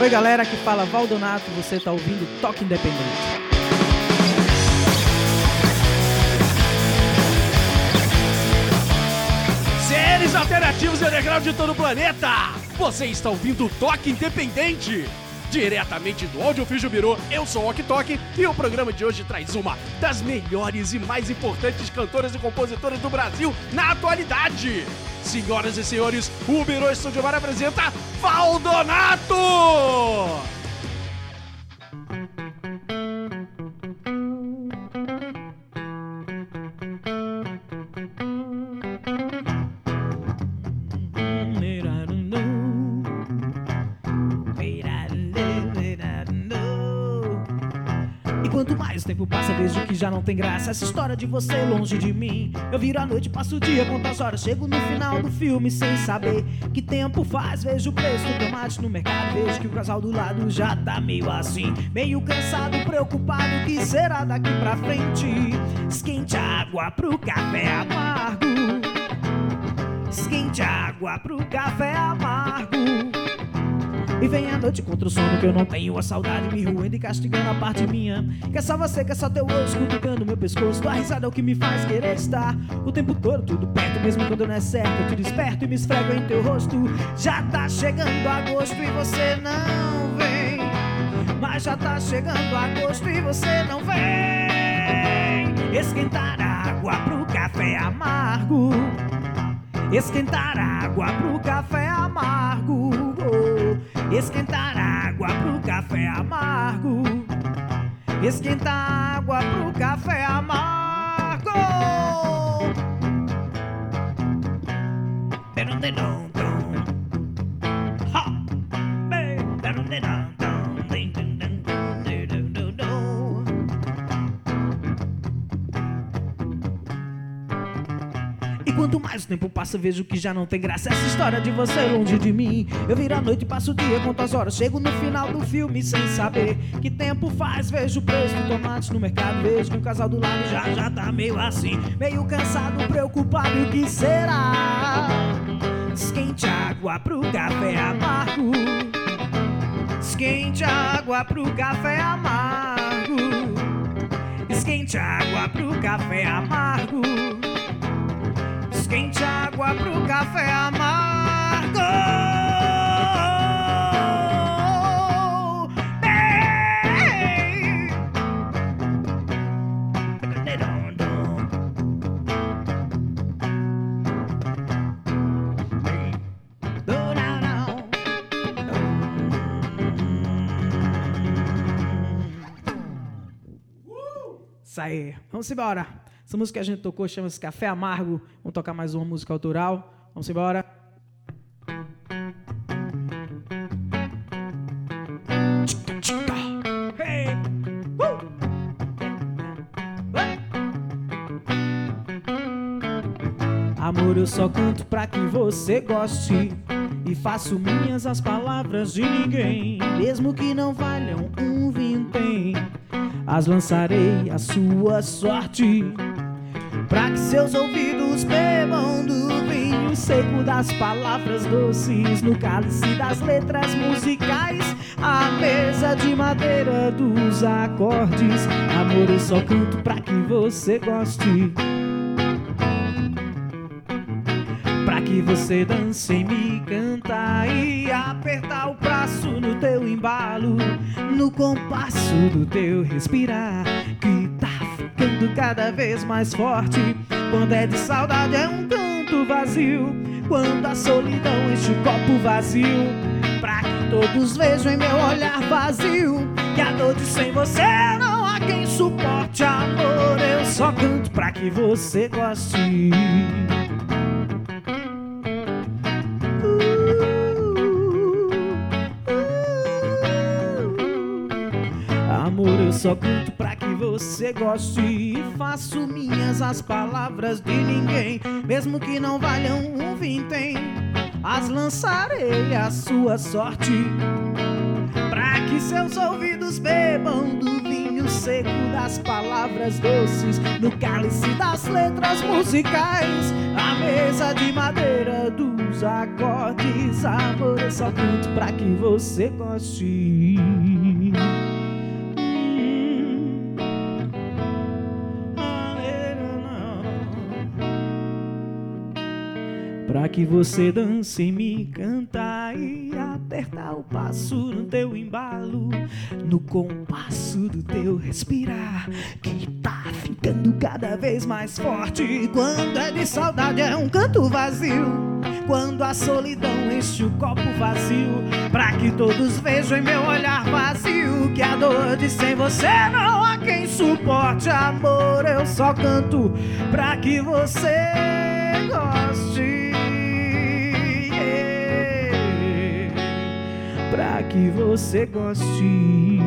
Oi, galera, aqui fala Valdonato, você está ouvindo Toque Independente. Seres alternativos e underground de todo o planeta! Você está ouvindo Toque Independente! Diretamente do Audiofígio Biro, eu sou o Ok Tok e o programa de hoje traz uma das melhores e mais importantes cantoras e compositoras do Brasil na atualidade. Senhoras e senhores, o Biro Estúdio Bar apresenta Valdonato! Vejo que já não tem graça essa história de você longe de mim. Eu viro a noite, passo o dia, conto as horas, chego no final do filme sem saber que tempo faz. Vejo o preço do tomate no mercado, vejo que o casal do lado já tá meio assim, meio cansado, preocupado. O que será daqui pra frente? Esquente água pro café amargo. Esquente água pro café amargo. E vem a noite contra o sono que eu não tenho A saudade me roendo e castigando a parte minha. Que é só você, que é só teu osso cutucando meu pescoço. Tua risada é o que me faz querer estar O tempo todo tudo perto Mesmo quando não é certo. Eu te desperto e me esfrego em teu rosto. Já tá chegando agosto e você não vem. Mas já tá chegando agosto e você não vem. Esquentar água pro café amargo. Esquentar água pro café amargo. Oh, Esquentar água pro café amargo. Esquentar água pro café amargo. Dum-dum-dum-dum. Ha! Bem, dum-dum-dum-dum. Ding-dum-dum-dum-dum-dum-dum. Mais o tempo passa, vejo que já não tem graça essa história de você longe de mim. Eu viro a noite, passo o dia, conto as horas, chego no final do filme sem saber que tempo faz. Vejo o preço do tomate no mercado, vejo que o casal do lado já já tá meio assim, meio cansado, preocupado. E o que será? Esquente água pro café amargo. Esquente água pro café amargo. Esquente água pro café amargo. Esquente água pro café amargo. Isso aí, vamos embora. Essa música que a gente tocou chama-se Café Amargo. Vamos tocar mais uma música autoral. Vamos embora. Amor, eu só canto pra que você goste. E faço minhas as palavras de ninguém. Mesmo que não valham um vintém. As lançarei à sua sorte. Pra que seus ouvidos bebam do vinho seco das palavras doces no cálice das letras musicais, a mesa de madeira dos acordes. Amor, eu só canto pra que você goste. Pra que você dance e me cantar e apertar o braço no teu embalo, no compasso do teu respirar, que ficando cada vez mais forte. Quando é de saudade é um canto vazio, quando a solidão enche o copo vazio, pra que todos vejam em meu olhar vazio que a dor de sem você não há quem suporte. Amor, eu só canto pra que você goste. Só canto pra que você goste e faço minhas as palavras de ninguém, mesmo que não valham um vintém. As lançarei à sua sorte, pra que seus ouvidos bebam do vinho seco das palavras doces, no cálice das letras musicais, a mesa de madeira dos acordes, amor, eu só canto pra que você goste. Pra que você dance e me canta e apertar o passo no teu embalo, no compasso do teu respirar, que tá ficando cada vez mais forte. Quando é de saudade é um canto vazio. Quando a solidão enche o copo vazio, pra que todos vejam em meu olhar vazio que a dor de sem você não há quem suporte. Amor, eu só canto pra que você goste. Pra que você goste.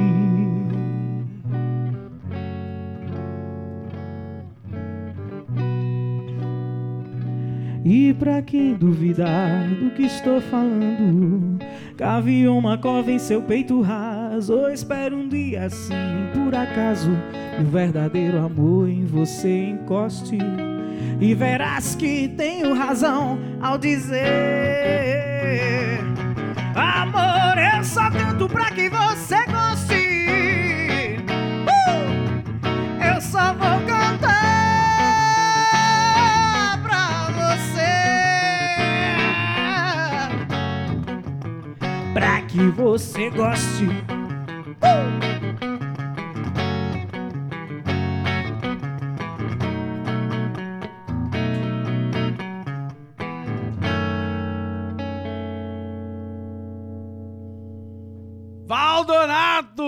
E pra quem duvidar do que estou falando, cave uma cova em seu peito raso. Ou espere um dia assim, por acaso, o verdadeiro amor em você encoste. E verás que tenho razão ao dizer: você goste. Valdonato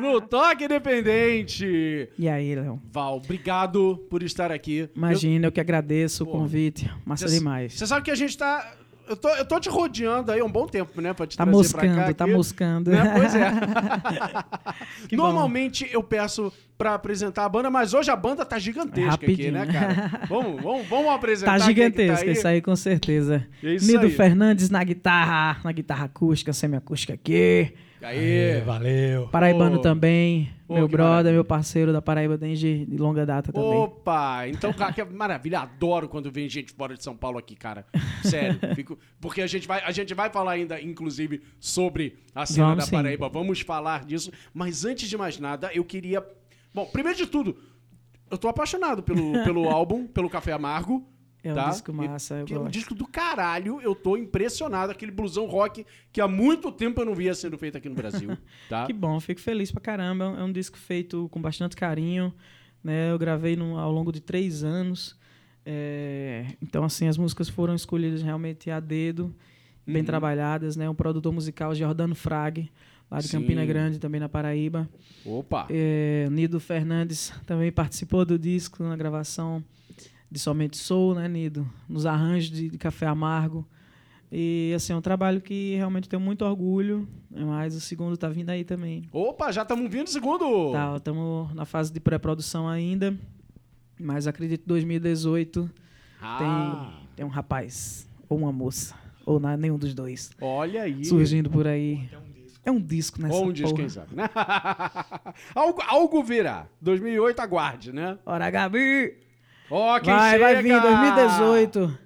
no Toque Independente. E aí, Léo? Val, obrigado por estar aqui. Imagina, eu, que agradeço Pô, o convite. Massa Cê- demais. Você sabe que a gente tá. Eu tô, eu tô te rodeando aí há um bom tempo, né? Pra te Tá trazer moscando, pra cá. tá aqui, moscando. né? Pois é. Que bom. Normalmente eu peço pra apresentar a banda, mas hoje a banda tá gigantesca aqui, Rapidinho. né, cara? Vamos, vamos, vamos apresentar. Tá é que gigantesca, aí. isso aí com certeza. É isso Nido aí. Fernandes na guitarra, na guitarra acústica, semiacústica aqui. Aí, valeu. Paraibano Ô. também, Ô, meu brother, maravilha. meu parceiro da Paraíba desde de longa data também. Opa! Então, cara, que maravilha. Adoro quando vem gente fora de São Paulo aqui, cara. Sério. fico- porque a gente, vai, a gente vai falar ainda, inclusive, sobre a cena Vamos da sim. Paraíba. Vamos falar disso. Mas antes de mais nada, eu queria. Bom, primeiro de tudo, eu tô apaixonado pelo, pelo álbum, pelo Café Amargo. É um tá? disco massa, eu é um disco do caralho. Eu tô impressionado. Aquele blusão rock que há muito tempo eu não via sendo feito aqui no Brasil. Tá? Que bom, fico feliz pra caramba. É um disco feito com bastante carinho. Né? Eu gravei no- ao longo de três anos. É, então, assim, as músicas foram escolhidas realmente a dedo, bem Uhum. trabalhadas. Né? Um produtor musical, Jordano Frag, lá de Sim. Campina Grande, também na Paraíba. Opa! É, Nido Fernandes também participou do disco na gravação de Somente Sou, né, Nido? Nos arranjos de, de Café Amargo. E, assim, é um trabalho que realmente tenho muito orgulho, né, mas o segundo tá vindo aí também. Opa, já estamos vindo segundo! Tá, estamos na fase de pré-produção ainda, mas acredito que 2018 Ah, tem, tem um rapaz, ou uma moça, ou na- nenhum dos dois, Olha aí. surgindo por aí. É um disco nessa Ou um disco, porra. quem sabe, né? algo, algo virá. 2008, aguarde, né? Ora, Gabi! Ó, quem Vai, chega! vai vir 2018.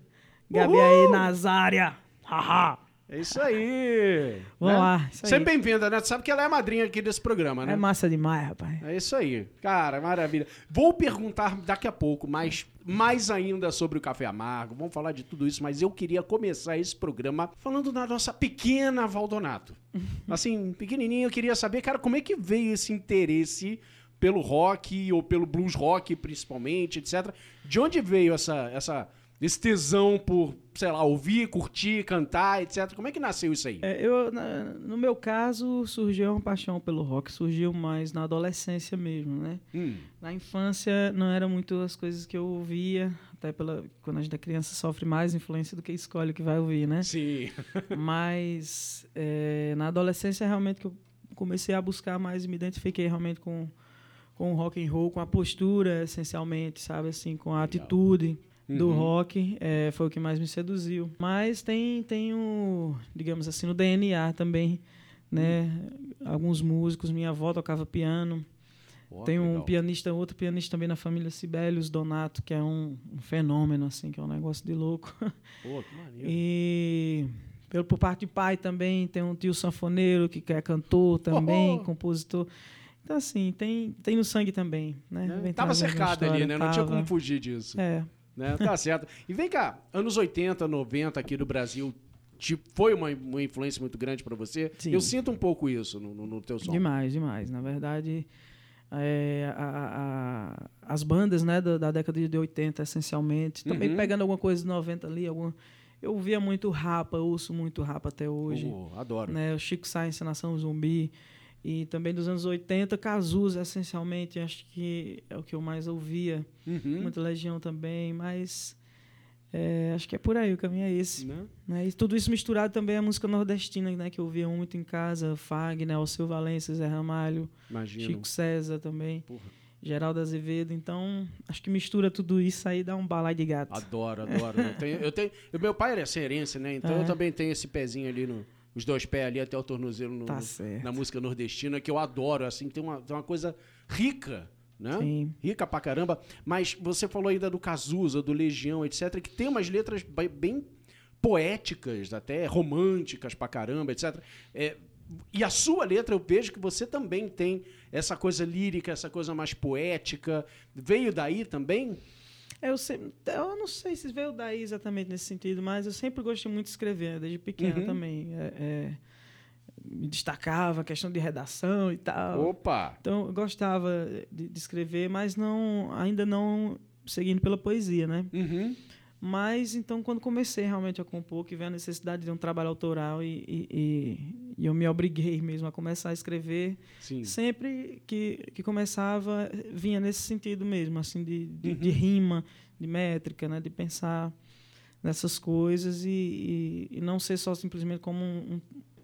Gabi Uhul! aí, Nazária. Haha. É isso aí. Vamos né? lá, isso. Sempre bem-vinda, né? Tu sabe que ela é a madrinha aqui desse programa, né? É massa demais, rapaz. É isso aí. Cara, maravilha. Vou perguntar daqui a pouco mais, mais ainda sobre o café amargo. Vamos falar de tudo isso, mas eu queria começar esse programa falando da nossa pequena Valdonato. Assim, pequenininho, eu queria saber, cara, como é que veio esse interesse pelo rock ou pelo blues rock, principalmente, etc. De onde veio essa, essa, esse tesão por, sei lá, ouvir, curtir, cantar, etc. Como é que nasceu isso aí? É, eu, na- no meu caso, surgiu uma paixão pelo rock, surgiu mais na adolescência mesmo, né? Hum, Na infância não eram muito as coisas que eu ouvia, até pela quando a gente é criança sofre mais influência do que escolhe o que vai ouvir, né? sim. Mas é, na adolescência realmente que eu comecei a buscar mais e me identifiquei realmente com com o rock and roll, com a postura essencialmente, sabe assim, com a atitude do Uhum. rock, é, foi o que mais me seduziu. Mas tem tem o, digamos assim, no DNA também, né? Alguns músicos, minha avó tocava piano. Tem um legal. pianista, outro pianista também na família Sibelius Donato, que é um, um fenômeno, assim, que é um negócio de louco. Pô, que maneiro. E pelo, por parte de pai também tem um tio sanfoneiro que é cantor também, Oh! compositor. Então, assim, tem, tem no sangue também, né? Vem Tava cercado ali, né? Não tinha tava. como fugir disso. É, Né? Tá certo. E vem cá, anos 80, 90 aqui do Brasil, te- foi uma, uma influência muito grande pra você? Sim. Eu sinto um pouco isso no, no, no teu som. demais, demais. Na verdade, é, a- a- as bandas né, da, da década de 80, essencialmente, também Uhum. pegando alguma coisa de 90 ali, alguma, eu via muito rapa, ouço muito rapa até hoje. Oh, adoro. né, o Chico Sainz, Nação Zumbi, e também dos anos 80, Cazuza, essencialmente, acho que é o que eu mais ouvia. Uhum. Muita Legião também, mas é, acho que é por aí, o caminho é esse. Né? Né? E tudo isso misturado também à música nordestina, né, que eu ouvia muito em casa, Fagner, Alceu Valença, Zé Ramalho, Imagino. Chico César também, Porra. Geraldo Azevedo, então acho que mistura tudo isso aí dá um balai de gato. Adoro, adoro. Eu tenho, eu tenho, meu pai era cearense, né? Então É. eu também tenho esse pezinho ali, no, os dois pés ali até o tornozelo no- Tá na música nordestina, que eu adoro, assim, tem uma, tem uma coisa rica, né? Sim. Rica pra caramba. Mas você falou ainda do Cazuza, do Legião, etc., que tem umas letras bem poéticas, até românticas pra caramba, etc. É, e a sua letra, eu vejo que você também tem essa coisa lírica, essa coisa mais poética. Veio daí também? É, Eu, sempre, eu não sei se veio daí exatamente nesse sentido, mas eu sempre gostei muito de escrever, né, desde pequeno Uhum. também. É, é, me destacava a questão de redação e tal. Opa! Então eu gostava de, de escrever, mas não ainda não seguindo pela poesia, né? Uhum. Mas então quando comecei realmente a compor, que veio a necessidade de um trabalho autoral e, e, e- eu me obriguei mesmo a começar a escrever, Sim. sempre que, que começava vinha nesse sentido mesmo, assim de, de, Uhum. de rima, de métrica, né? De pensar nessas coisas e, e, não ser só simplesmente como um- um-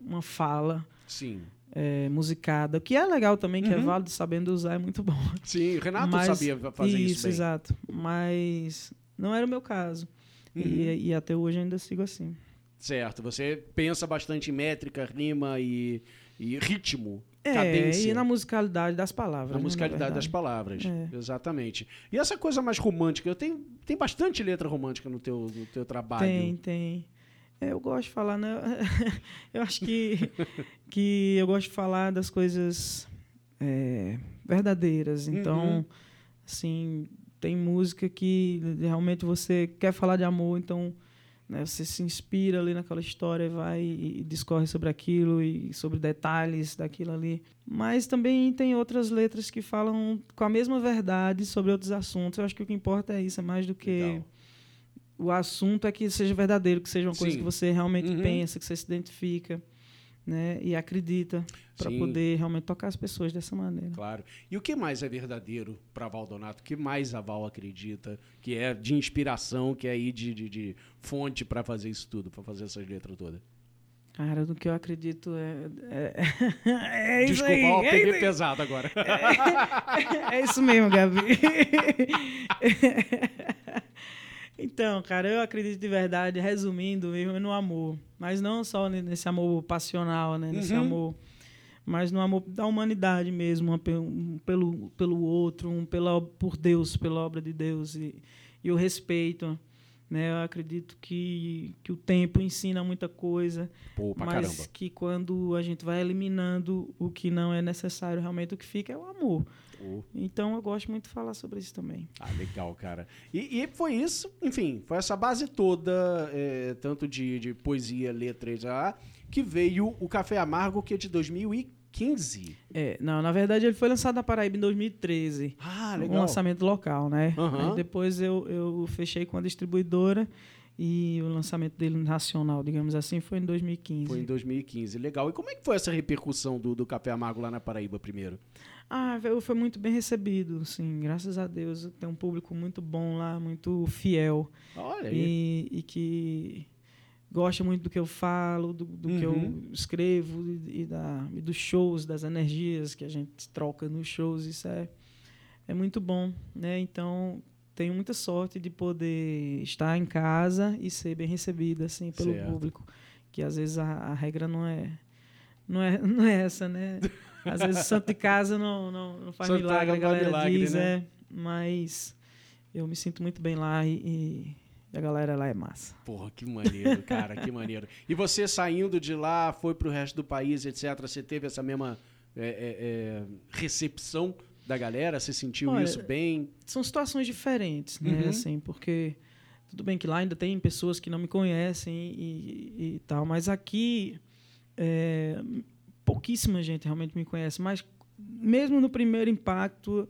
uma fala Sim. é, musicada, o que é legal também, que é Uhum. válido, sabendo usar, é muito bom. Sim, o Renato Mas- sabia fazer isso, bem. exato. Mas não era o meu caso. Uhum. E, e até hoje ainda sigo assim. Certo, você pensa bastante em métrica, rima e, e ritmo, É, cadência. e na musicalidade das palavras. Na né, musicalidade das verdade. palavras. É. Exatamente. E essa coisa mais romântica, eu tenho, tem bastante letra romântica no teu, no teu trabalho. Tem, tem. É, eu gosto de falar, né? Eu acho que, que eu gosto de falar das coisas é, verdadeiras. Então, Uhum. assim, tem música que realmente você quer falar de amor, então né, você se inspira ali naquela história e vai e discorre sobre aquilo e sobre detalhes daquilo ali. Mas também tem outras letras que falam com a mesma verdade sobre outros assuntos. Eu acho que o que importa é isso, é mais do que Legal. o assunto é que seja verdadeiro, que seja uma coisa Sim. que você realmente Uhum. pensa, que você se identifica, né, e acredita para poder realmente tocar as pessoas dessa maneira. Claro. E o que mais é verdadeiro para Valdonato? O que mais a Val acredita que é de inspiração, que é aí de, de, de fonte para fazer isso tudo, para fazer essas letras todas? Cara, do que eu acredito é é, é isso Desculpa, aí, ó, é peguei pesado agora. É isso mesmo, Gabi. Então, cara, eu acredito de verdade, resumindo mesmo, no amor. Mas não só ne- nesse amor passional, né? Nesse Uhum. amor. Mas no amor da humanidade mesmo, um pelo, pelo outro, um pela, por Deus, pela obra de Deus. E, e o respeito. Né? Eu acredito que, que o tempo ensina muita coisa. Pô, mas caramba. que quando a gente vai eliminando o que não é necessário, realmente o que fica é o amor. Pô. Então eu gosto muito de falar sobre isso também. Ah, legal, cara. E, e foi isso, enfim, foi essa base toda, é, tanto de, de poesia, letras, ah, que veio o Café Amargo, que é de 2015. É, não, na verdade ele foi lançado na Paraíba em 2013. Ah, Um legal. lançamento local, né? Aí depois eu, eu fechei com a distribuidora e o lançamento dele nacional, digamos assim, foi em 2015. Foi em 2015, legal. E como é que foi essa repercussão do, do Café Amargo lá na Paraíba primeiro? Ah, velho, foi muito bem recebido, sim, graças a Deus. Tem um público muito bom lá, muito fiel. Olha aí. e, e que gosta muito do que eu falo, do, do que eu Uhum. escrevo e, e da, e dos shows, das energias que a gente troca nos shows. Isso é, é muito bom, né? Então tenho muita sorte de poder estar em casa e ser bem recebida assim pelo Certo. público, que às vezes a, a regra não é não é não é essa, né? Às vezes o santo de casa não, não, não faz Santo milagre, não a galera milagre, diz, né? é. Mas eu me sinto muito bem lá e, e a galera lá é massa. Porra, que maneiro, cara, que maneiro. E você saindo de lá, foi pro resto do país, etc. Você teve essa mesma é, é, é, recepção da galera? Você sentiu Olha, isso bem? São situações diferentes, né? Uhum. Assim, porque tudo bem que lá ainda tem pessoas que não me conhecem e, e- e tal, mas aqui é, pouquíssima gente realmente me conhece. Mas mesmo no primeiro impacto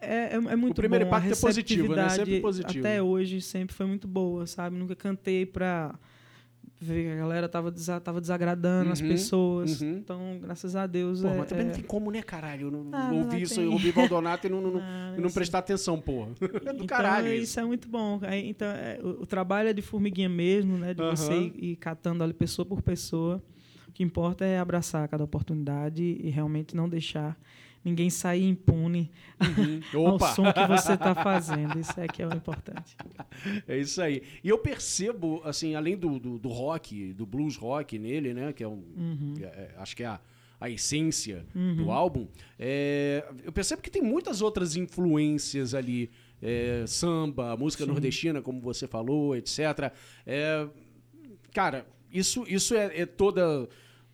é, é, é muito primeiro bom. A impacto é positivo, né? Sempre positivo. Até hoje sempre foi muito boa, sabe? Nunca cantei pra ver que a galera tava, desa- tava desagradando as Uhum, pessoas. uhum. Então, graças a Deus. Pô, é, mas também é- não tem como, né, caralho? Eu não, Ah, ouvir não isso, tem. ouvir Valdonato e não, não, Ah, não isso- prestar atenção, porra. É do então, caralho é- isso. isso é muito bom. Então, é, o, o trabalho é de formiguinha mesmo, né? De você Aham. ir, ir catando ali pessoa por pessoa. O que importa é abraçar cada oportunidade e realmente não deixar ninguém sair impune Uhum. ao som que você está fazendo. Isso é que é o importante. É isso aí. E eu percebo, assim, além do, do, do rock, do blues rock nele, né? Que é um. Uhum. é- é- acho que é a, a essência do álbum. é, eu percebo que tem muitas outras influências ali. é, samba, música nordestina, como você falou, etc. É, cara, isso, isso é, é toda.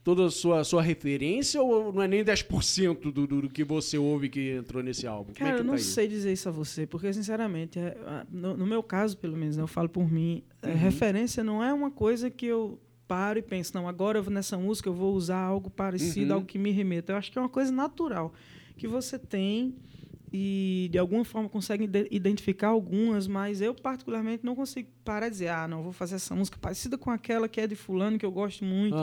Toda a sua, sua referência ou não é nem 10% do, do, do que você ouve que entrou nesse álbum? É Cara, que eu não tá sei dizer isso a você, porque, sinceramente, é, no, no meu caso, pelo menos, né, eu falo por mim, é, Uhum. referência não é uma coisa que eu paro e penso, não, agora nessa música eu vou usar algo parecido, Uhum. algo que me remeta. Eu acho que é uma coisa natural que você tem e, de alguma forma, consegue ide- identificar algumas, mas eu, particularmente, não consigo parar e dizer, ah, não, vou fazer essa música parecida com aquela que é de fulano, que eu gosto muito.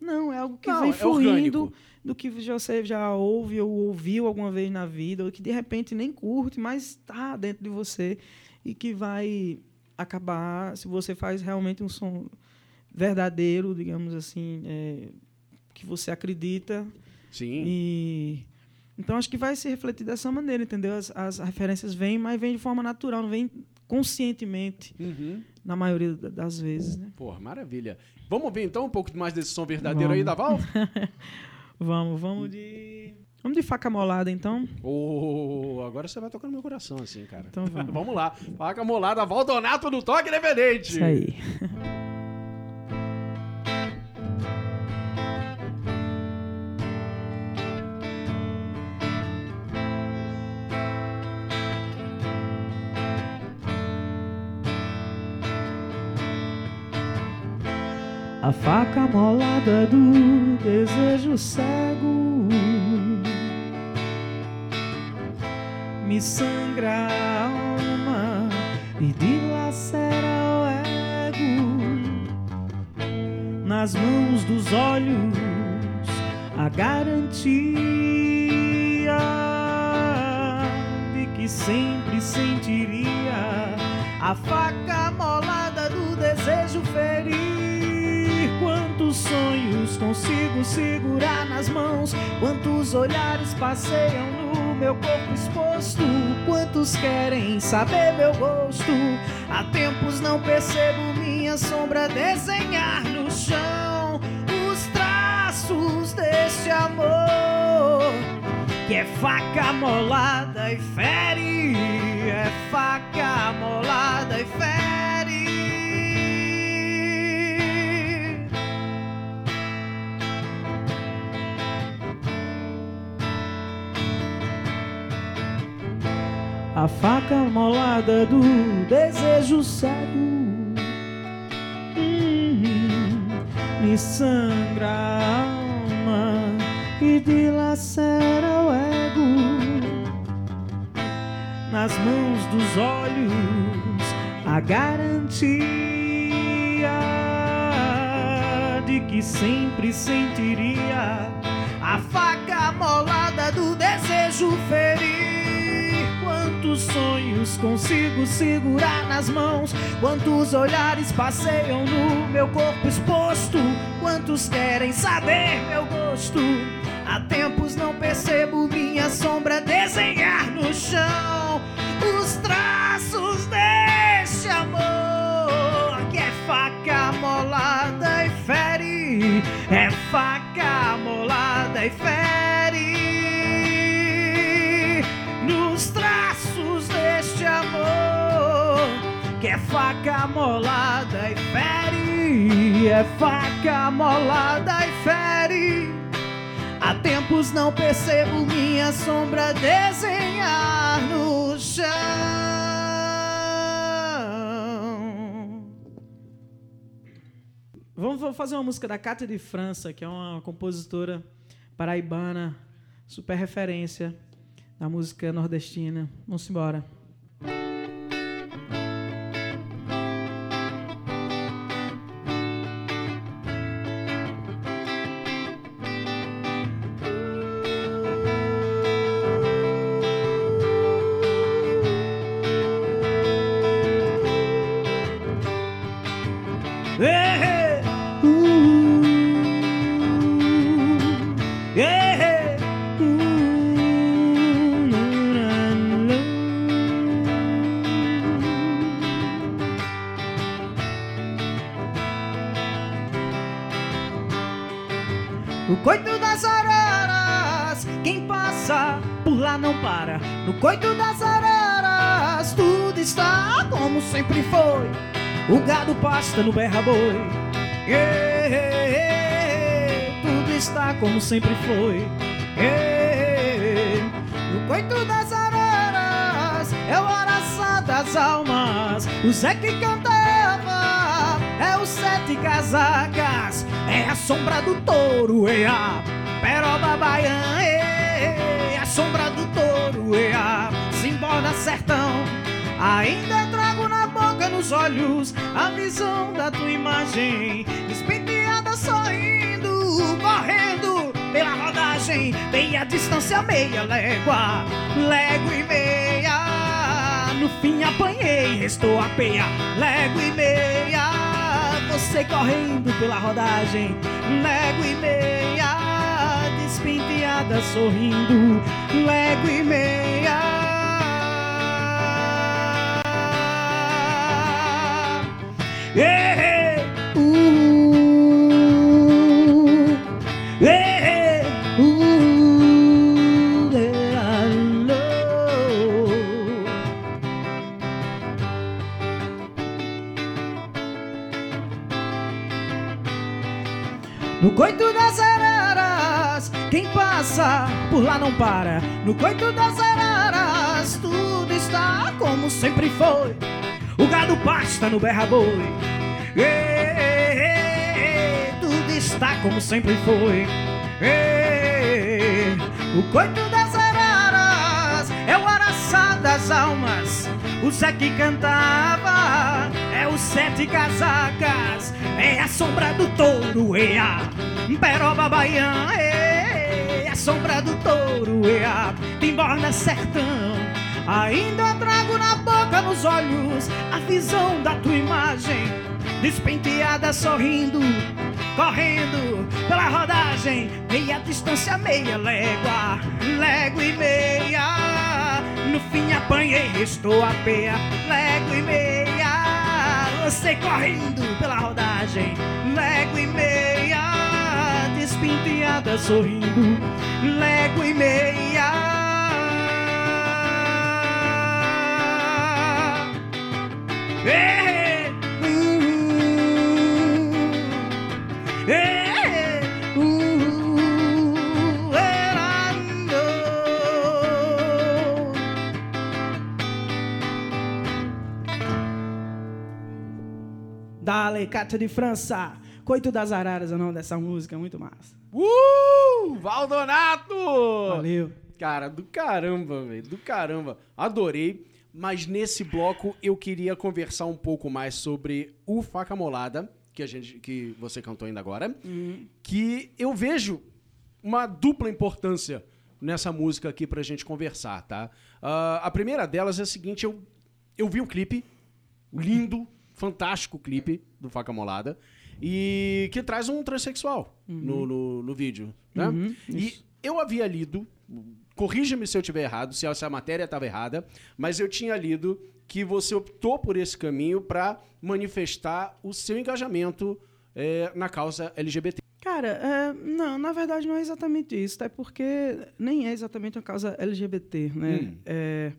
Não, é algo que Não, vem é fluindo orgânico. do que você já ouve ou ouviu alguma vez na vida, ou que de repente nem curte, mas está dentro de você e que vai acabar se você faz realmente um som verdadeiro, digamos assim, é, que você acredita Sim. e então acho que vai se refletir dessa maneira, entendeu? As, as referências vêm, mas vêm de forma natural, não vêm conscientemente Uhum. na maioria da- das vezes, né? Porra, maravilha. Vamos ouvir então um pouco mais desse som verdadeiro aí Vamos. da Val? Vamos, vamos de vamos de faca molada então. Ô, agora você vai tocar no meu coração assim, cara. Então vamos. Vamos lá. Faca molada, Valdonato no Toque Independente. Isso aí. A faca molada do desejo cego me sangra a alma e dilacera o ego. Nas mãos dos olhos, a garantia de que sempre sentiria a faca molada do desejo ferir. Quantos sonhos consigo segurar nas mãos? Quantos olhares passeiam no meu corpo exposto? Quantos querem saber meu gosto? Há tempos não percebo minha sombra desenhar no chão os traços deste amor que é faca molada e fere, é faca molada e fere. A faca molada do desejo cego Hum, me sangra a alma e dilacera o ego. Nas mãos dos olhos, a garantia de que sempre sentiria a faca molada do desejo ferir. Quantos sonhos consigo segurar nas mãos? Quantos olhares passeiam no meu corpo exposto? Quantos querem saber meu gosto? Há tempos não percebo minha sombra desenhar no chão os traços deste amor que é faca molada e fere, é faca molada e fere. Faca molada e fere, é faca molada e fere. Há tempos não percebo minha sombra desenhar no chão. Vamos fazer uma música da Cátia de França, que é uma compositora paraibana, super referência da música nordestina. Vamos embora. Quem passa por lá não para. No coito das araras, tudo está como sempre foi. O gado pasta no berra-boi. Yeah, yeah, yeah, tudo está como sempre foi. No coito das araras, é o araçá das almas. O Zé que cantava, é o sete casacas. É a sombra do touro, é a peroba baiana, a sombra do touro, é a simbora sertão. Ainda trago na boca, nos olhos, a visão da tua imagem, despenteada sorrindo, correndo pela rodagem, meia distância, meia légua, légua e meia. No fim apanhei, restou a peia, légua e meia você correndo pela rodagem, lego e meia, despenteada sorrindo, lego e meia. Hey, uh, hey, uh, hello. No coito quem passa por lá não para. No coito das araras, tudo está como sempre foi. O gado pasta no berra-boi. Tudo está como sempre foi. Ê, O coito das araras é o araçá das almas. O Zé que cantava é o sete casacas. É a sombra do touro, é a peroba baiana. É sombra do touro, é a timborna sertão. Ainda trago na boca, nos olhos, a visão da tua imagem. Despenteada, sorrindo, correndo pela rodagem. Meia distância, meia légua, légua e meia. No fim apanhei, restou a peia, légua e meia. Você correndo pela rodagem, légua e meia. Despenteada, sorrindo, légua e meia. Hey, uh, hey, uh, errando. Dale, Cátia de França. Coito das Araras é o nome dessa música, muito massa. Uh! Valdonato! Valeu. Cara, do caramba, velho. Do caramba. Adorei. Mas nesse bloco eu queria conversar um pouco mais sobre o Faca Molada, que, a gente, que você cantou ainda agora. Que eu vejo uma dupla importância nessa música aqui pra gente conversar, tá? Ah, a primeira delas é a seguinte: eu, eu vi o clipe, lindo, fantástico clipe do Faca Molada, e que traz um transexual no, no, no vídeo, né? Uhum, e eu havia lido, corrija-me se eu estiver errado, se essa matéria estava errada, mas eu tinha lido que você optou por esse caminho para manifestar o seu engajamento eh, na causa LGBT. Cara, é, não, na verdade não é exatamente isso, é porque nem é exatamente uma causa LGBT, né? Hum. É,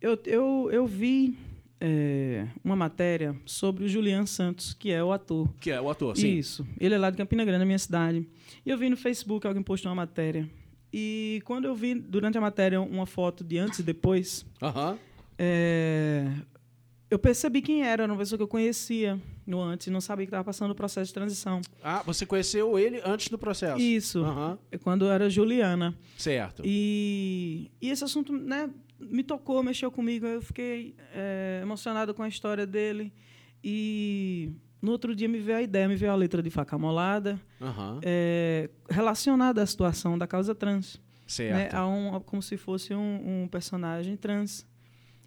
eu, eu, eu vi é, uma matéria sobre o Julian Santos, que é o ator. Que é o ator, sim. Isso. Ele é lá de Campina Grande, na minha cidade. E eu vi no Facebook alguém postou uma matéria. E quando eu vi, durante a matéria, uma foto de antes e depois, Aham. é, eu percebi quem era, era uma pessoa que eu conhecia no antes, não sabia que estava passando o processo de transição. Ah, você conheceu ele antes do processo? Isso. Aham. Quando eu era Juliana. Certo. E, e esse assunto né, me tocou, mexeu comigo. Eu fiquei é, emocionado com a história dele. E no outro dia me veio a ideia, me veio a letra de Faca Molada, Aham. é, relacionada à situação da causa trans. Né, Certo. a um, a- como se fosse um, um personagem trans.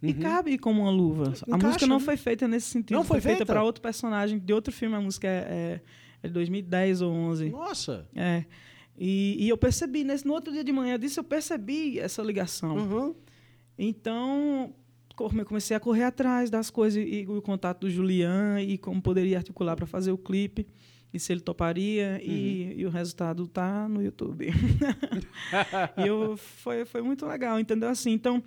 E Uhum. cabe como uma luva. a Encaixa, música não né? foi feita nesse sentido. Não foi feita feita? para outro personagem de outro filme. A música é, é, é de 2010 ou 11. Nossa. É. E, e eu percebi, nesse, no outro dia de manhã disso, eu percebi essa ligação. Uhum. Então, come- comecei a correr atrás das coisas e, o contato do Julian e como poderia articular para fazer o clipe e se ele toparia e, e o resultado tá no YouTube. e eu, foi, foi muito legal, entendeu? Assim, então,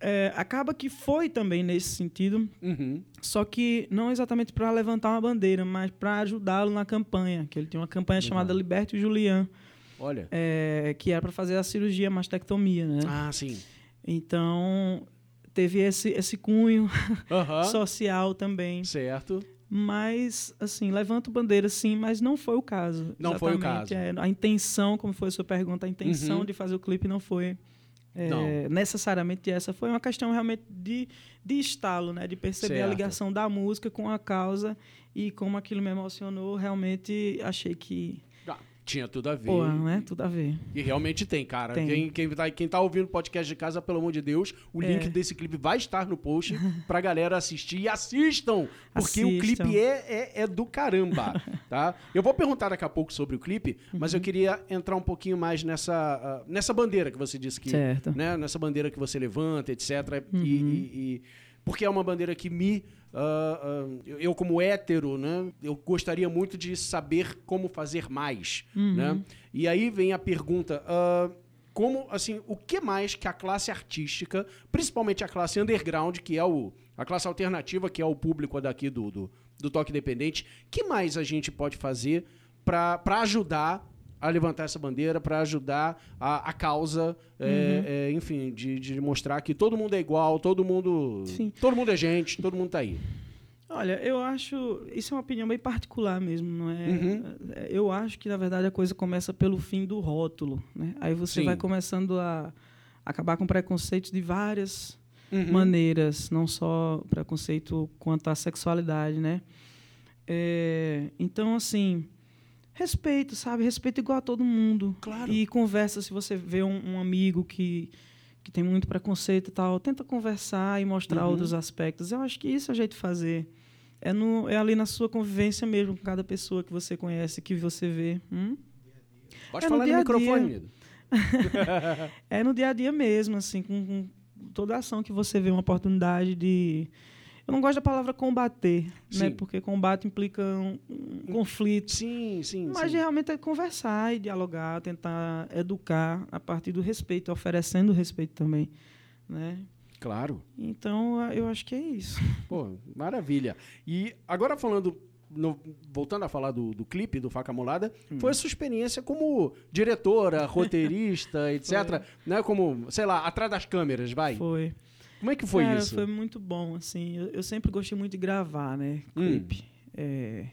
é, acaba que foi também nesse sentido, Uhum. só que não exatamente para levantar uma bandeira, mas para ajudá-lo na campanha, que ele tinha uma campanha chamada Liberte o Julian, Olha. é, que era para fazer a cirurgia mastectomia, né? Ah, sim. Então, teve esse, esse cunho social também. Certo. Mas, assim, levanto bandeira, sim, mas não foi o caso. Não foi o Exatamente, caso. é, a intenção, como foi a sua pergunta, a intenção Uhum. de fazer o clipe não foi é, Não. necessariamente essa. Foi uma questão realmente de, de estalo, né? De perceber Certo. a ligação da música com a causa e como aquilo me emocionou. Realmente achei que, tinha tudo a ver. pô, não é? Tudo a ver. E realmente tem, cara. Tem. Quem, quem, tá, quem tá ouvindo o podcast de casa, pelo amor de Deus, o É. link desse clipe vai estar no post pra galera assistir. E assistam! Porque o Assistam. clipe é, é, é do caramba, tá? Eu vou perguntar daqui a pouco sobre o clipe, mas eu Uhum. queria entrar um pouquinho mais nessa, ah, nessa bandeira que você disse que... Certo. Uhum. Né, nessa bandeira que você levanta, etc. E, e- e- porque é uma bandeira que me... ah, ah, eu, como hétero, né? Eu gostaria muito de saber como fazer mais, Uhum. né? E aí vem a pergunta... ah, como, assim, o que mais que a classe artística, principalmente a classe underground, que é o, a classe alternativa, que é o público daqui do, do, do Toque Independente, que mais a gente pode fazer para ajudar a levantar essa bandeira, para ajudar a, a causa, é, é, enfim, de, de mostrar que todo mundo é igual, todo mundo, Sim. todo mundo é gente, todo mundo tá aí. Olha, eu acho. Isso é uma opinião bem particular mesmo, não é? Uhum. É, Eu acho que, na verdade, a coisa começa pelo fim do rótulo. Né? Aí você Sim. vai começando a acabar com preconceitos de várias Uhum. maneiras, não só preconceito quanto à sexualidade, né? É, então, assim, respeito, sabe? Respeito igual a todo mundo. Claro. E conversa, se você vê um, um amigo que, que tem muito preconceito e tal, tenta conversar e mostrar Uhum. outros aspectos. Eu acho que isso é o jeito de fazer. É, no, é ali na sua convivência mesmo, com cada pessoa que você conhece, que você vê. Hum? Pode É no falar no, dia a microfone. É no dia a dia mesmo, assim, com, com toda ação que você vê uma oportunidade de. Eu não gosto da palavra combater, né? Sim. Porque combate implica um, um conflito. Sim, sim, Mas sim. realmente é conversar e dialogar, tentar educar a partir do respeito, oferecendo respeito também, né? Claro. Então, eu acho que é isso. Pô, maravilha. E agora falando, no- voltando a falar do, do clipe do Faca Molada, Hum. foi a sua experiência como diretora, roteirista, etc. Né? Como, sei lá, atrás das câmeras, vai. Foi. Como é que foi Cara, isso? Foi muito bom, assim. Eu, eu sempre gostei muito de gravar, né? Hum. Clipe. É,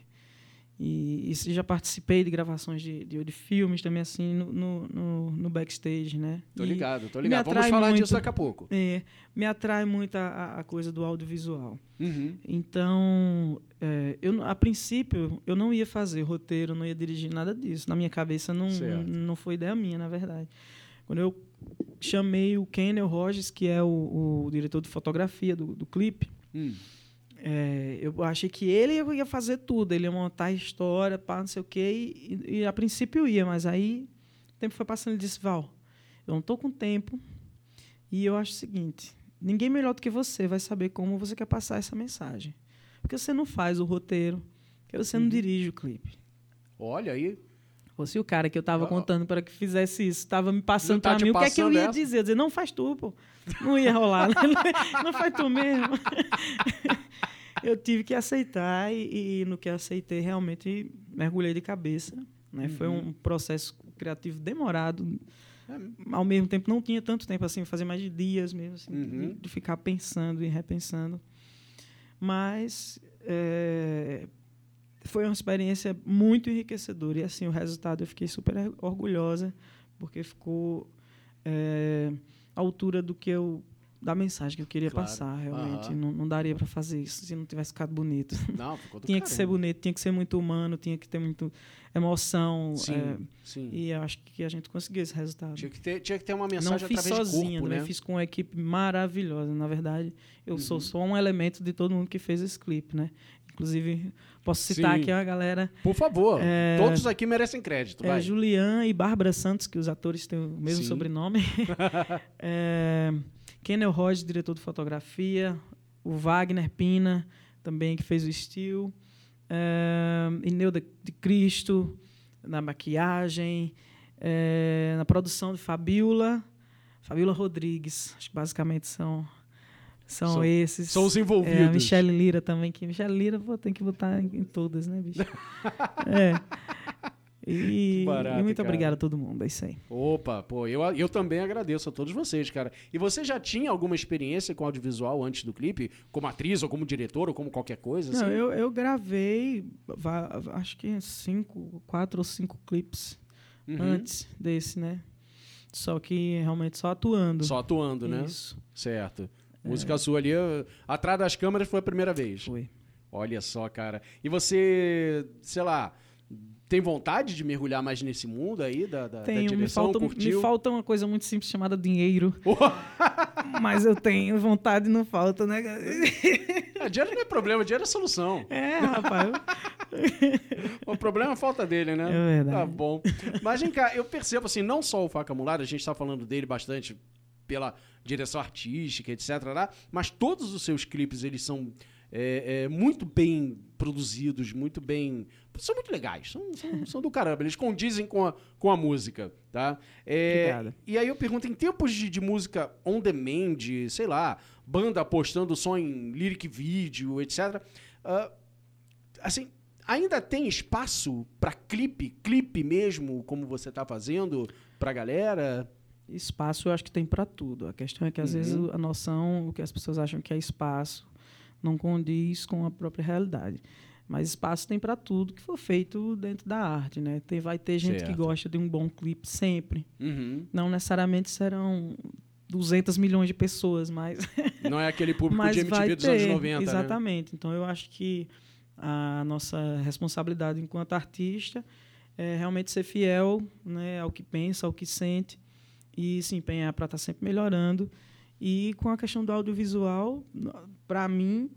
e, e já participei de gravações de, de, de filmes também, assim, no, no, no- backstage, né? Tô ligado, tô ligado. Vamos falar muito. disso daqui a pouco. É, me atrai muito a- a, coisa do audiovisual. Uhum. Então, é, eu, a princípio, eu não ia fazer roteiro, não ia dirigir nada disso. Na minha cabeça, não, Certo. não foi ideia minha, na verdade. Quando eu chamei o Kennel Rogers, que é o, o diretor de fotografia do, do clipe, Hum. é, eu achei que ele ia fazer tudo, ele ia montar a história, pá, não sei o quê, e, e a princípio ia, mas aí o tempo foi passando e ele disse, Val, eu não estou com tempo, e eu acho o seguinte, ninguém melhor do que você vai saber como você quer passar essa mensagem. Porque você não faz o roteiro, porque você não dirige o clipe. Olha aí. Fosse o cara que eu tava Ah. contando para que fizesse isso, tava me passando tá te mim, o que é que eu ia essa? dizer? Eu ia dizer, não faz tu, pô. Não ia rolar. não faz tu mesmo. eu tive que aceitar e, e no que aceitei, realmente mergulhei de cabeça. Né? Foi Uhum. um processo criativo demorado. É. Ao mesmo tempo, não tinha tanto tempo assim, fazer mais de dias mesmo, assim, de- Uhum. de, ficar pensando e repensando. Mas é, foi uma experiência muito enriquecedora. E assim, o resultado eu fiquei super orgulhosa, porque ficou é, à altura do que eu. da mensagem que eu queria Claro. passar, realmente. Não, não daria para fazer isso se não tivesse ficado bonito. Não, ficou do tinha que ser caramba. bonito, tinha que ser muito humano, tinha que ter muito emoção. Sim, é, sim. e eu acho que a gente conseguiu esse resultado. Tinha que, ter, tinha que ter uma não mensagem fiz através sozinho, de corpo, né? né? Fiz com uma equipe maravilhosa. Na verdade, eu sou Uhum. só um elemento de todo mundo que fez esse clipe, né? Inclusive, posso citar Sim. aqui a galera Por favor, É, todos aqui merecem crédito, é, vai. Julian e Bárbara Santos, que os atores têm o mesmo Sim. sobrenome. é, Kennel Roger, diretor de fotografia. O Wagner Pina, também, que fez o estilo. É, Ineuda de Cristo, na maquiagem. É, na produção de Fabiola. Fabiola Rodrigues. Acho que basicamente são, são, São- esses. São os É, envolvidos. a Michelle Lira também, que Michelle Lira pô, tem que botar em, em todas, né, bicho? é. E, Que barato, e muito cara. obrigado a todo mundo, é isso aí. Opa, pô, eu, eu também agradeço a todos vocês, cara. E você já tinha alguma experiência com audiovisual antes do clipe? Como atriz, ou como diretor, ou como qualquer coisa? Não, assim? eu, eu gravei, acho que cinco, quatro ou cinco clipes Uhum. antes desse, né? Só que realmente só atuando. Só atuando, né? Isso, Certo. Música sua ali, atrás das câmeras foi a primeira vez. foi. Olha só, cara. E você, sei lá, tem vontade de mergulhar mais nesse mundo aí da, da, da Tenho, me direção? falta, me falta uma coisa muito simples chamada dinheiro. Mas eu tenho vontade e não falta, né? Ah, dinheiro não é problema, dinheiro é solução. É, rapaz. O problema é a falta dele, né? É verdade. Tá bom. Mas, vem cá, eu percebo, assim, não só o Faca Mulada, a gente tá falando dele bastante pela direção artística, etc. mas todos os seus clipes, eles são é, é, muito bem produzidos, muito bem... São muito legais, são, são, são do caramba, eles condizem com a, com a música, tá? É, Obrigado. e aí eu pergunto, em tempos de, de música on demand, sei lá, banda postando só em lyric vídeo, etc., ah, assim, ainda tem espaço pra clipe, clipe mesmo, como você tá fazendo pra galera? Espaço eu acho que tem para tudo. A questão é que às Uhum. vezes a noção, o que as pessoas acham que é espaço, não condiz com a própria realidade. Mas espaço tem para tudo que for feito dentro da arte, né? Tem, vai ter gente que Certo. gosta de um bom clipe sempre. Uhum. Não necessariamente serão 200 milhões de pessoas, mas Não é aquele público de MTV dos ter, anos 90, né? exatamente. Então eu acho que a nossa responsabilidade enquanto artista é realmente ser fiel, né, ao que pensa, ao que sente e se empenhar para estar sempre melhorando. E com a questão do audiovisual, para mim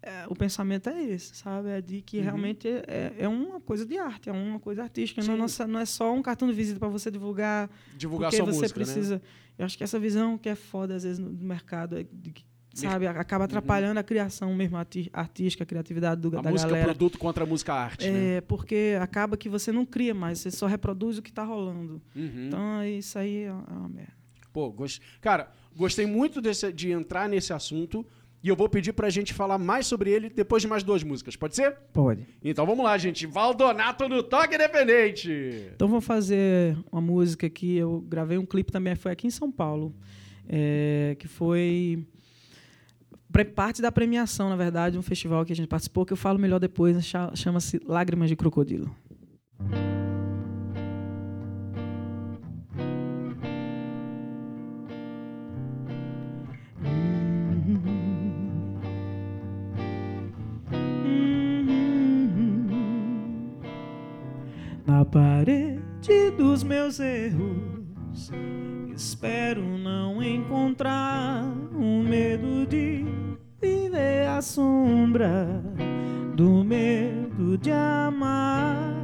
é, o pensamento é esse, sabe? É de que Uhum. realmente é, é uma coisa de arte, é uma coisa artística. Não, não, não é só um cartão de visita para você divulgar Divulgar sua você música, né? precisa. Eu acho que essa visão que é foda, às vezes, no no mercado, é de que, sabe, Uhum. acaba atrapalhando a criação mesmo artística, a criatividade do, A da música galera. produto contra a música arte, né? É, porque acaba que você não cria mais, você só reproduz o que está rolando. Uhum. Então, isso aí é uma merda. Pô, gost... cara, gostei muito desse- de entrar nesse assunto e eu vou pedir pra gente falar mais sobre ele depois de mais duas músicas, pode ser? Pode. Então vamos lá, gente. Valdonato no Toque Independente. Então, vou fazer uma música que eu gravei um clipe também, foi aqui em São Paulo, é, que foi parte da premiação, na verdade, um festival que a gente participou, que eu falo melhor depois, cha- chama-se Lágrimas de Crocodilo. Na parede dos meus erros, espero não encontrar um medo de viver à sombra do medo de amar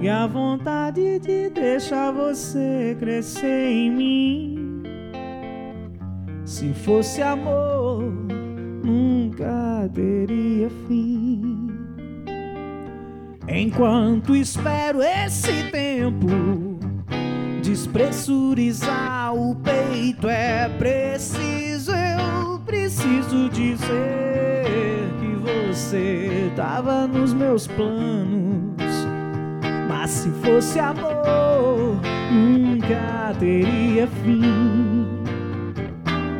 e a vontade de deixar você crescer em mim. Se fosse amor, nunca teria fim. Enquanto espero esse tempo despressurizar o peito, é preciso, eu preciso dizer que você tava nos meus planos. Mas se fosse amor, nunca teria fim.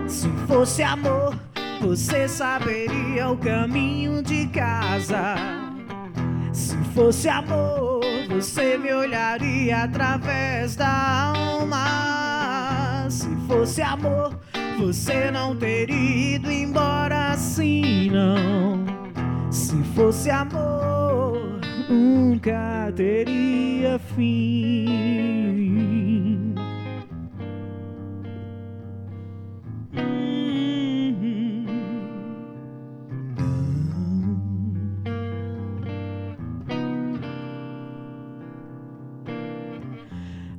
Se fosse amor, você saberia o caminho de casa. Se fosse amor, você me olharia através da alma. Se fosse amor, você não teria ido embora assim, não. Se fosse amor, nunca teria fim.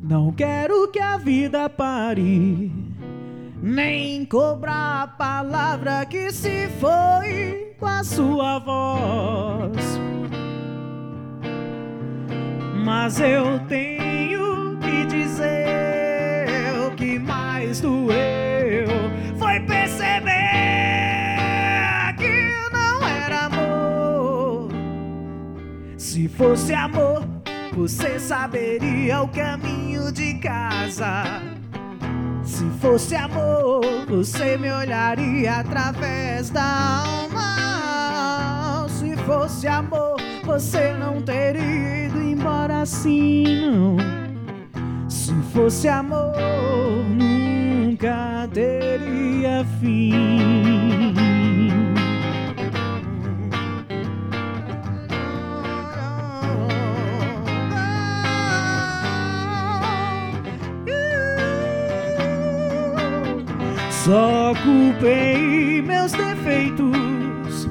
Não quero que a vida pare, nem cobrar a palavra que se foi com a sua voz. Mas eu tenho que dizer o que mais doeu foi perceber que não era amor. Se fosse amor, você saberia o caminho de casa. Se fosse amor, você me olharia através da alma. Se fosse amor, você não teria ido embora assim, não. Se fosse amor, nunca teria fim. Só culpei meus defeitos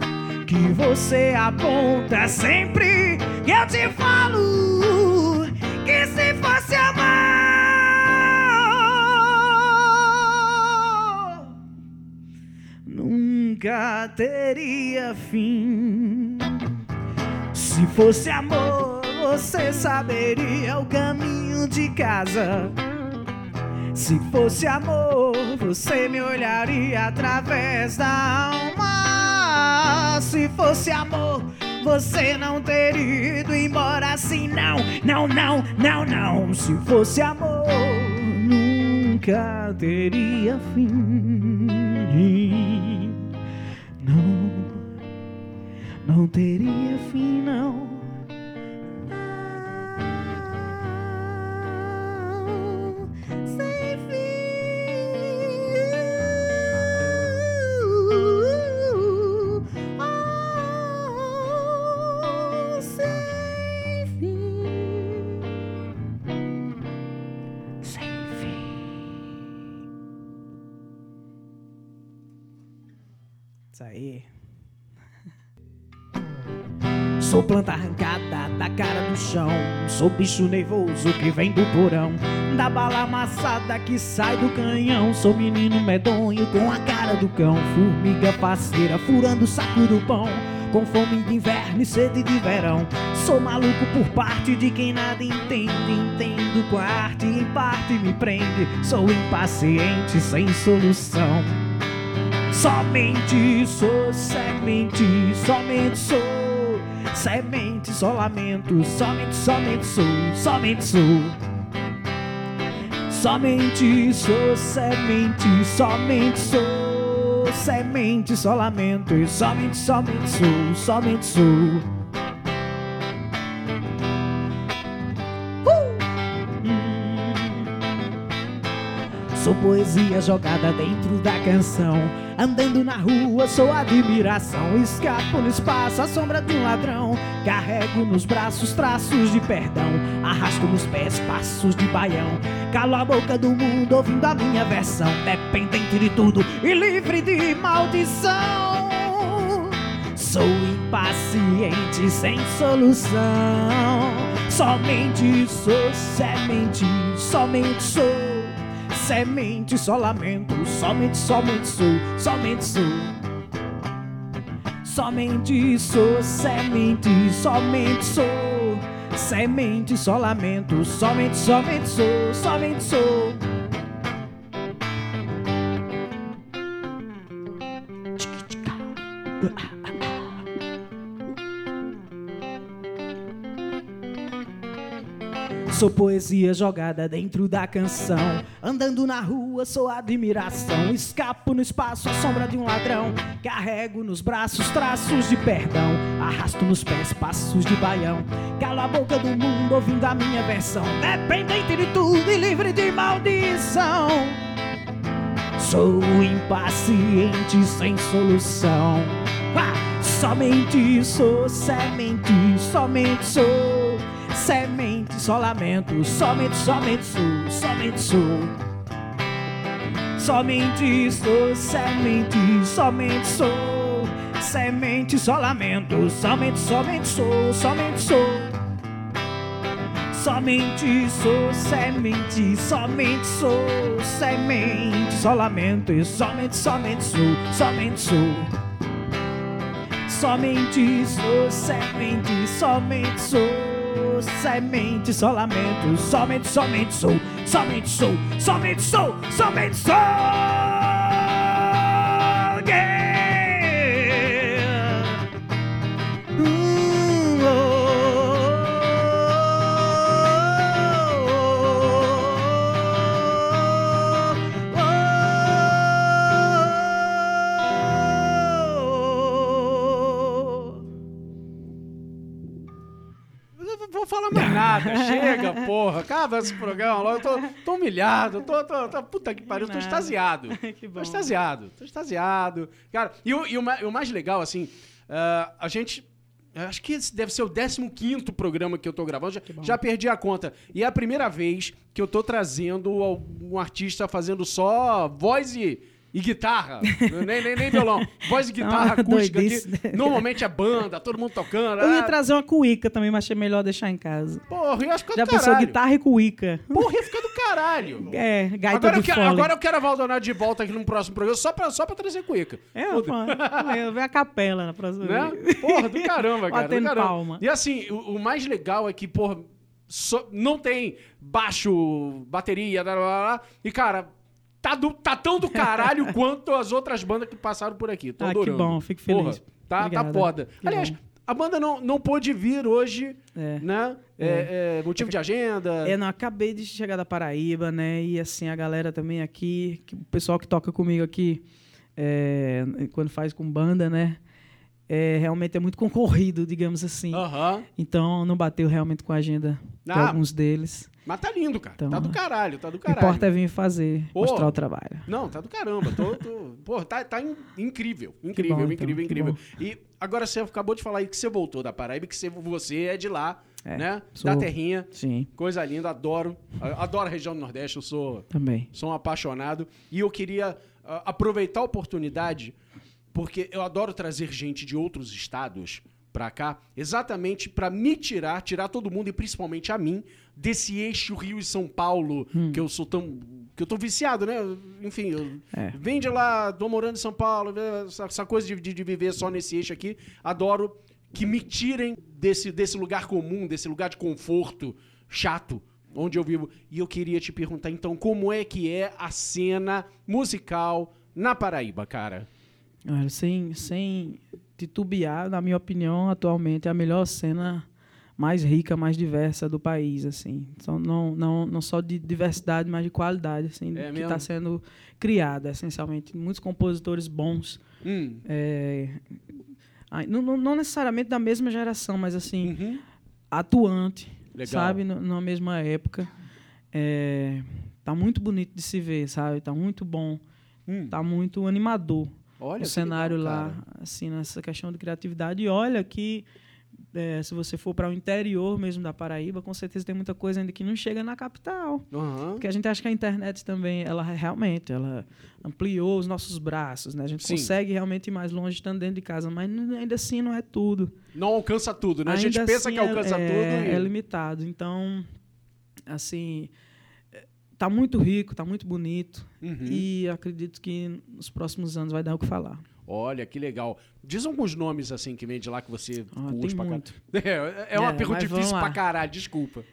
que você aponta sempre que eu te falo que se fosse amar nunca teria fim. Se fosse amor, você saberia o caminho de casa. Se fosse amor, você me olharia através da alma. Se fosse amor, você não teria ido embora assim, não, não, não, não, não. Se fosse amor, nunca teria fim. Não, não teria fim, não. Isso aí. Sou planta arrancada da cara do chão. Sou bicho nervoso que vem do porão. Da bala amassada que sai do canhão. Sou menino medonho com a cara do cão. Formiga parceira furando o saco do pão. Com fome de inverno e sede de verão. Sou maluco por parte de quem nada entende. Entendo com a arte e em parte me prende. Sou impaciente sem solução. Somente sou semente, somente sou semente, só lamento, somente, somente sou, somente sou. Somente sou semente, somente sou semente, só lamento, somente, somente sou, somente sou. Sou poesia jogada dentro da canção. Andando na rua, sou admiração. Escapo no espaço, a sombra de um ladrão. Carrego nos braços traços de perdão. Arrasto nos pés passos de baião. Calo a boca do mundo ouvindo a minha versão. Dependente de tudo e livre de maldição. Sou impaciente sem solução. Somente sou semente, somente sou semente, só lamento, somente, somente sou, somente sou. Somente sou semente, somente sou semente, só lamento. Somente, somente sou, somente sou. Sou poesia jogada dentro da canção. Andando na rua, sou admiração. Escapo no espaço, a sombra de um ladrão. Carrego nos braços traços de perdão. Arrasto nos pés passos de baião. Calo a boca do mundo ouvindo a minha versão. Dependente de tudo e livre de maldição. Sou impaciente sem solução. Ah, somente sou semente, somente sou semente, só lamento, somente, somente sou, somente sou. Somente sou semente, somente sou. Semente, só lamento, somente, somente sou, somente sou. Somente sou semente, somente sou semente, só lamento e somente, somente sou, somente sou. Somente sou semente, somente sou semente, só lamento, somente, somente sou, somente sou, somente sou, somente sou. Chega, porra. Acaba esse programa logo. Eu tô, tô humilhado. Tô, tô, tô, puta que pariu. Tô extasiado. que bom. Tô extasiado. Tô extasiado. Cara, e o, e o, o mais legal, assim, uh, a gente Acho que esse deve ser o 15 programa que eu tô gravando. Já, já, perdi a conta. E é a primeira vez que eu tô trazendo um artista fazendo só voz e e guitarra, nem, nem, nem violão. Voz e guitarra ah, acústica. Aqui. Normalmente é banda, todo mundo tocando. Eu ia ah. trazer uma cuíca também, mas achei melhor deixar em casa. Porra, ia ficar Já do pensou guitarra e cuíca. Porra, ia ficar do caralho. É, gaita agora eu quero, Agora eu quero a Valdonado de volta aqui no próximo programa, só pra, só pra trazer cuíca. É, pô, eu ver a capela na próxima né? vez. Porra, do caramba, cara. Batendo do caramba. palma. E assim, o, o mais legal é que, porra, So, não tem baixo, bateria, blá, blá, blá, e cara, tá, do, tá tão do caralho quanto as outras bandas que passaram por aqui. Tô ah, adorando. que bom, fico feliz. Porra, tá, tá foda. Que Aliás, bom. a banda não, não pôde vir hoje, é. né? É. É, é motivo de agenda. É, não, acabei de chegar da Paraíba, né? E assim, a galera também aqui, que, o pessoal que toca comigo aqui, é, quando faz com banda, né? É, realmente é muito concorrido, digamos assim. Uhum. Então não bateu realmente com a agenda ah, de alguns deles. Mas tá lindo, cara. Então, tá do caralho, tá do caralho. Importa é vir fazer, mostrar o trabalho. Não, tá do caramba. Tô, tô, pô, tá, tá incrível. Incrível, bom, incrível, então, incrível. E agora você acabou de falar aí que você voltou da Paraíba, que você, você é de lá, é, né? Sou, da terrinha. Sim. Coisa linda, adoro. Adoro a região do Nordeste, eu sou. Também. Sou um apaixonado. E eu queria uh, aproveitar a oportunidade, porque eu adoro trazer gente de outros estados para cá, exatamente para me tirar, tirar todo mundo e principalmente a mim desse eixo Rio e São Paulo, hum. que eu sou tão que eu tô viciado, né? Enfim, eu, é. vem de lá, tô morando em São Paulo, essa, essa coisa de, de, viver só nesse eixo aqui, adoro que me tirem desse, desse lugar comum, desse lugar de conforto chato onde eu vivo. E eu queria te perguntar, então, como é que é a cena musical na Paraíba, cara? Olha, sem, sem titubear, na minha opinião, atualmente é a melhor cena mais rica, mais diversa do país, assim. Então, não, não, não só de diversidade, mas de qualidade, assim, é que está sendo criada, essencialmente. Muitos compositores bons. Hum. É, não, não, necessariamente da mesma geração, mas assim, uhum. atuante, Legal. sabe? Na mesma época. É, tá muito bonito de se ver, sabe? Tá muito bom. Hum. Tá muito animador. Olha o cenário legal, lá, assim, nessa questão de criatividade. E olha que é, se você for para o interior mesmo da Paraíba, com certeza tem muita coisa ainda que não chega na capital. Uhum. Porque a gente acha que a internet também, ela realmente, ela ampliou os nossos braços, né? A gente Sim. consegue realmente ir mais longe estando dentro de casa, mas ainda assim não é tudo. Não alcança tudo, né? Ainda a gente pensa assim que alcança é, tudo. E... É limitado. Então, assim, tá muito rico, tá muito bonito uhum. e acredito que nos próximos anos vai dar o que falar. Olha, que legal. Diz alguns nomes assim que vem de lá que você Ah, curte pra muito. caralho. É, é uma É, pergunta difícil pra caralho, desculpa.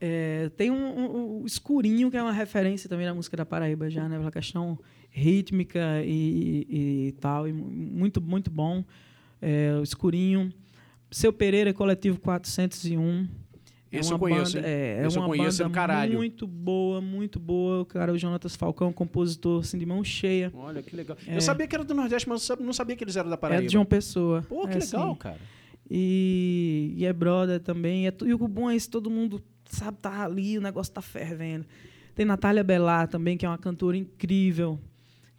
É, tem um, um- um Escurinho, que é uma referência também na música da Paraíba já, né? Pela questão rítmica e, e tal. E mu- muito, muito bom. É, o Escurinho. Seu Pereira, Coletivo 401. Esse é uma eu conheço, banda, é, é Esse uma é do banda caralho. muito boa, muito boa. O cara, o Jonatas Falcão, compositor assim, de mão cheia. Olha, que legal. É. Eu sabia que era do Nordeste, mas não sabia que eles eram da É Paraíba. de João Pessoa. Pô, que É, legal, sim. cara. E, e é brother também. É, e o bom é isso, todo mundo sabe, tá ali, o negócio tá fervendo. Tem Natália Belar também, que é uma cantora incrível,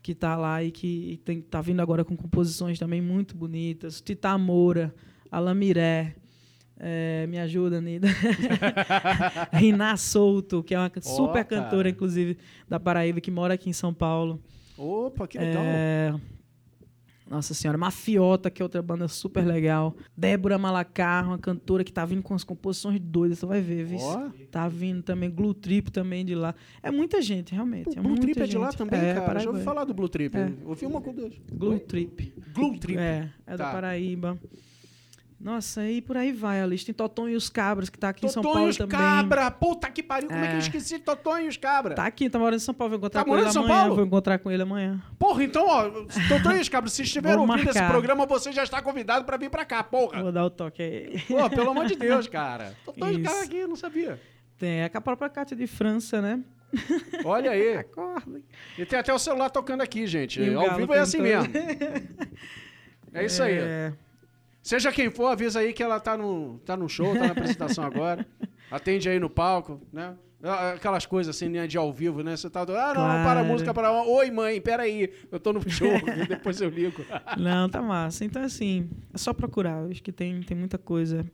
que tá lá e que tem, tá vindo agora com composições também muito bonitas. Tita Moura, Alain Miré. É, me ajuda, Nida. Riná Souto, que é uma super cantora, inclusive, da Paraíba, que mora aqui em São Paulo. Opa, que legal. É, Nossa Senhora, Mafiota, que é outra banda super legal. Débora Malacar, uma cantora que tá vindo com as composições doidas, você vai ver, viu? Ó. Tá vindo também, Glue Trip também de lá. É muita gente, realmente. O é Blue Trip é de lá gente. também, é, cara. Já ouvi falar do Blue Trip. É. Ouvi uma com dois. Glue Trip. Blue Trip. É, é Tá. da Paraíba. Nossa, e por aí vai a lista. Tem Toton e os Cabras, que tá aqui em São Paulo e os também. Cabra! Puta que pariu, como é, que eu É. esqueci de Totonho e os Cabra? Tá aqui, tá morando em São Paulo. Vou encontrar Tá com ele morando em São amanhã. Paulo? Vou encontrar com ele amanhã. Porra, então, ó, Totonho e os Cabra, se estiver Vamos ouvindo esse marcar. programa, você já está convidado pra vir pra cá, porra. Vou dar o toque aí. Pô, pelo amor de Deus, cara. Totonho e os Isso. Cabra aqui, eu não sabia. Tem a própria Cátia de França, né? Olha aí. Acorda. E tem até o celular tocando aqui, gente. E Ao vivo é assim mesmo. É isso aí. É, Seja quem for, avisa aí que ela tá no, tá no show, tá na apresentação agora. Atende aí no palco, né? Ah, Aquelas coisas assim, né, de ao vivo, né? Você tá do. Ah, não, Claro. para a música, para. Oi, mãe, peraí. Eu tô no show, depois eu ligo. Não, tá massa. Então, assim, é só procurar. Eu acho que tem, tem muita coisa.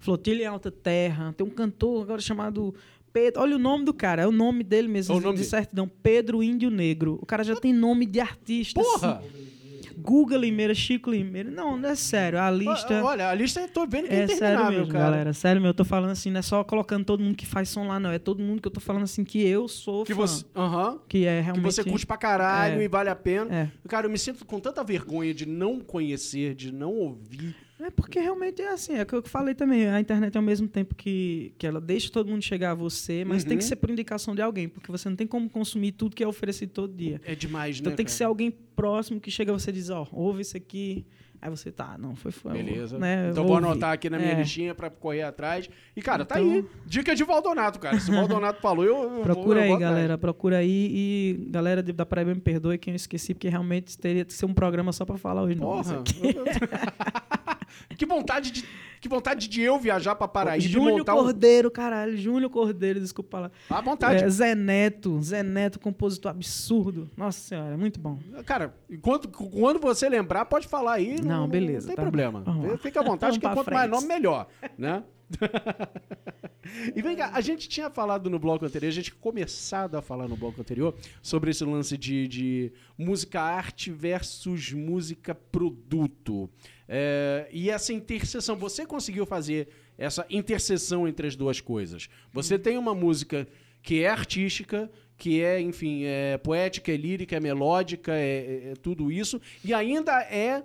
Flotilha em Alta Terra. Tem um cantor agora chamado Pedro. Olha o nome do cara. É o nome dele mesmo. É o nome de certidão. Pedro Índio Negro. O cara já tem nome de artista. Porra! assim. Guga Limeira, Chico Limeira. Não, não é sério. A lista. Olha, a lista eu tô vendo que é É sério mesmo, cara. galera. Sério mesmo. Eu tô falando assim, não é só colocando todo mundo que faz som lá, não. É todo mundo que eu tô falando assim que eu sou Que fã. você, aham, Que é que realmente. você curte pra caralho É. e vale a pena. É. Cara, eu me sinto com tanta vergonha de não conhecer, de não ouvir. É porque realmente é assim, é o que eu falei também. A internet, ao mesmo tempo que, que ela deixa todo mundo chegar a você, mas tem que Uhum. ser por indicação de alguém, porque você não tem como consumir tudo que é oferecido todo dia. É demais, Então né? tem que cara? ser alguém próximo que chega a você e diz, ó, ouve isso aqui. Aí você tá, não, foi foi. Beleza. Né, então vou anotar aqui na minha É. listinha pra correr atrás. E, cara, tá Então- aí. Dica de Valdonato, cara. Se o Valdonato falou, eu. eu vou- Procura eu aí, vou atrás. galera. Procura aí. E, galera da Paraíba, me perdoe quem eu esqueci, porque realmente teria que ser um programa só pra falar nomes. Porra. que vontade de. Que vontade de eu viajar pra Paraíba e Júnior montar um. Cordeiro, caralho. Júnior Cordeiro, desculpa lá. À vontade. É, Zé Neto, Zé Neto, compositor absurdo. Nossa senhora, muito bom. Cara, enquanto, quando você lembrar, pode falar aí. Não, beleza, Não tem tá problema. Fica à vontade, Vamos que pra quanto mais frente. nome, melhor. Né? e vem cá, a gente tinha falado no bloco anterior, a gente tinha começado a falar no bloco anterior sobre esse lance de, de música arte versus música produto. É, e essa interseção, você conseguiu fazer essa interseção entre as duas coisas. Você tem uma música que é artística, que é, enfim, é poética, é lírica, é melódica, é, é- é tudo isso, e ainda é.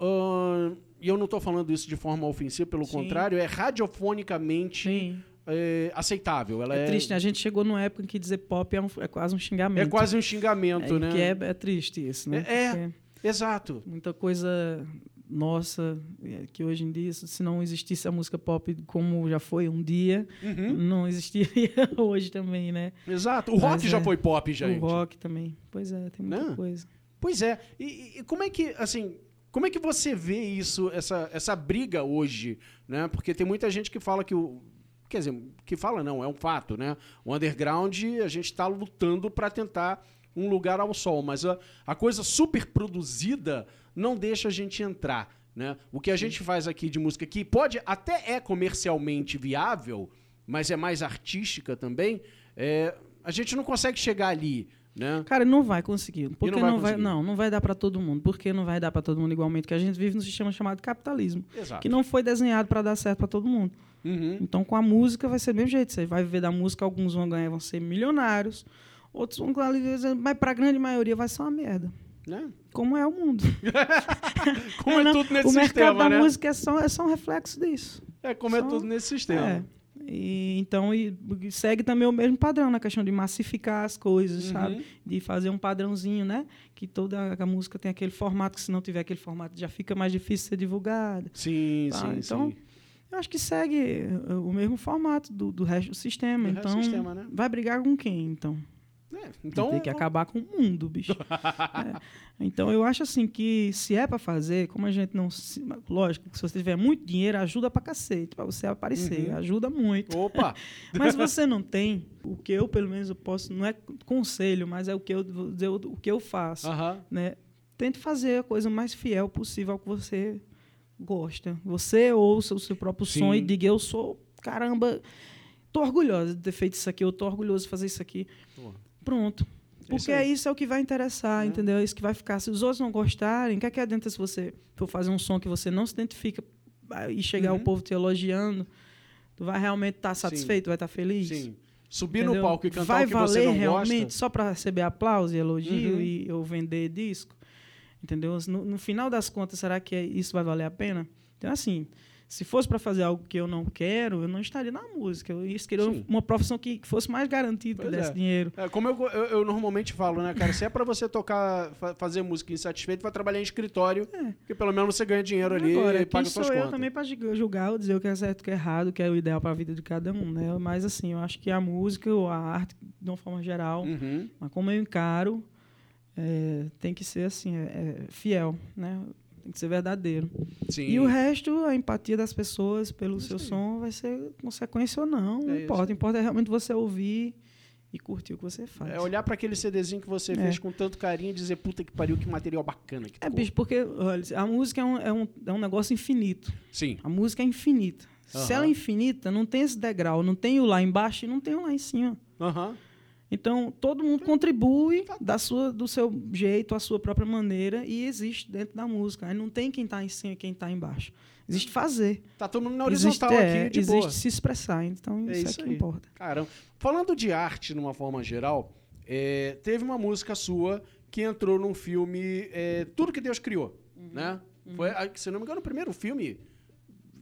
ahn, e eu não estou falando isso de forma ofensiva, pelo Sim. contrário, é radiofonicamente Sim. É, aceitável. Ela É, é, triste, né? A gente chegou numa época em que dizer pop é, um- é quase um xingamento. é quase um xingamento, É, né? Que é, é triste isso, né? É, é. Exato. muita coisa nossa, é, que hoje em dia, se não existisse a música pop como já foi um dia, Uhum. não existiria hoje também, né? Exato. O rock Mas já é. foi pop, gente. O rock também. Pois é, tem muita Né? coisa. Pois é. E, e como é que, assim, como é que você vê isso, essa, essa briga hoje, né? Porque tem muita gente que fala que o quer dizer, que fala não, é um fato, né? O underground, a gente está lutando para tentar um lugar ao sol, mas a, a coisa super produzida não deixa a gente entrar, né? O que a gente faz aqui de música que pode até é comercialmente viável, mas é mais artística também, é, a gente não consegue chegar ali, né? Cara, não vai conseguir. Porque não não vai vai, conseguir. não, não vai dar para todo mundo. Porque não vai dar para todo mundo igualmente, que a gente vive num sistema chamado capitalismo, Exato. que não foi desenhado para dar certo para todo mundo. Uhum. Então, com a música vai ser do mesmo jeito. Você vai viver da música, alguns vão ganhar, vão ser milionários, outros vão ganhar, mas para a grande maioria vai ser uma merda. Né? Como é o mundo. Como é, não, tudo nesse o mercado sistema, da né? música é só, é só um reflexo disso. É como é só- tudo nesse sistema. É. E, então, e, segue também o mesmo padrão na questão de massificar as coisas, Uhum. sabe? De fazer um padrãozinho, né? Que toda a música tem aquele formato, que se não tiver aquele formato já fica mais difícil de ser divulgada. Sim, Tá, sim, então, sim. Eu acho que segue o mesmo formato do, do resto do sistema. Do então, sistema, né? vai brigar com quem, então? É, então, tem que acabar com o mundo, bicho. É. Então, eu acho assim que se é pra fazer, como a gente não. se- lógico, se você tiver muito dinheiro, ajuda pra cacete, pra você aparecer. Uhum. Ajuda muito. Opa! Mas você não tem, o que eu, pelo menos, eu posso. Não é conselho, mas é o que eu, o que eu faço. Aham. Né? Tente fazer a coisa mais fiel possível ao que você gosta. Você ouça o seu próprio Sim. som e diga: Eu sou, caramba, tô orgulhosa de ter feito isso aqui, eu tô orgulhoso de fazer isso aqui. Pô. Pronto. É isso Porque é isso é o que vai interessar, Né? entendeu? É isso que vai ficar. Se os outros não gostarem, o que é que adianta se você for fazer um som que você não se identifica ah, e chegar Uhum. o povo te elogiando? Tu vai realmente estar satisfeito, vai estar feliz? Sim. Subir no Entendeu? palco e cantar vai o que você valer não realmente gosta. só para receber aplauso e elogio Uhum. e eu vender disco? Entendeu? No, no final das contas, será que é- isso vai valer a pena? Então, assim, se fosse para fazer algo que eu não quero, eu não estaria na música. Eu ia Sim. uma profissão que, que fosse mais garantida, que desse é. dinheiro. É, como eu, eu, eu normalmente falo, né, cara? Se é pra você tocar, fa- fazer música insatisfeito, vai trabalhar em escritório, É. porque pelo menos você ganha dinheiro ali Agora, e paga suas sou eu também para julgar ou dizer o que é certo, o que é errado, o que é o ideal para a vida de cada um, né? Mas assim, eu acho que a música ou a arte, de uma forma geral, Uhum. mas como eu encaro, é, tem que ser assim, é, é fiel, né? Tem que ser verdadeiro. Sim. E o resto, a empatia das pessoas pelo Isso seu aí. som vai ser consequência ou não, não É isso. importa. Importa é realmente você ouvir e curtir o que você faz. É olhar pra aquele CDzinho que você É. fez com tanto carinho e dizer, puta que pariu, que material bacana que É, ficou. bicho, porque olha, a música é um, é, um, é um negócio infinito. Sim. A música é infinita. Se Aham. ela é infinita, não tem esse degrau, não tem o lá embaixo e não tem o lá em cima. Aham. Então, todo mundo contribui da sua, do seu jeito, à sua própria maneira, e existe dentro da música. Aí não tem quem está em cima e quem está embaixo. Existe fazer. Tá todo mundo na Existe, horizontal é, aqui, de existe boa. se expressar. Então, É isso, isso é que aí. importa. Caramba. Falando de arte, numa forma geral, é, teve uma música sua que entrou num filme é, Tudo que Deus Criou, Uhum. né? Foi, ah, se não me engano, o primeiro filme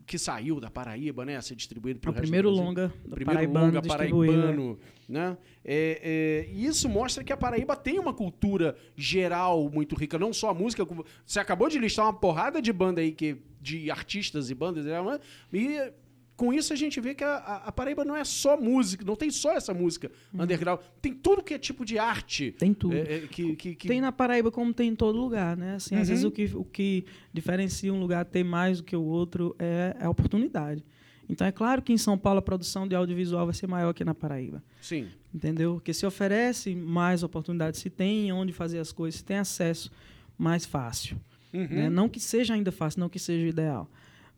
que saiu da Paraíba, né? A ser distribuído É pelo o primeiro longa do primeiro Paraibano longa paraibano, né? É, é, e isso mostra que a Paraíba tem uma cultura geral muito rica, não só a música. Você acabou de listar uma porrada de banda aí, que, de artistas e bandas, né? e com isso a gente vê que a, a- Paraíba não é só música, não tem só essa música underground, tem tudo que é tipo de arte. Uhum. Tem tudo. é, é, que, que, que- Tem na Paraíba como tem em todo lugar, né? Assim, Uhum. Às vezes o que, o que diferencia um lugar ter mais do que o outro é, é a oportunidade. Então é claro que em São Paulo a produção de audiovisual vai ser maior que na Paraíba. Sim. Entendeu? Porque se oferece mais oportunidades, se tem onde fazer as coisas, se tem acesso mais fácil. Uhum. né? Não que seja ainda fácil, não que seja ideal,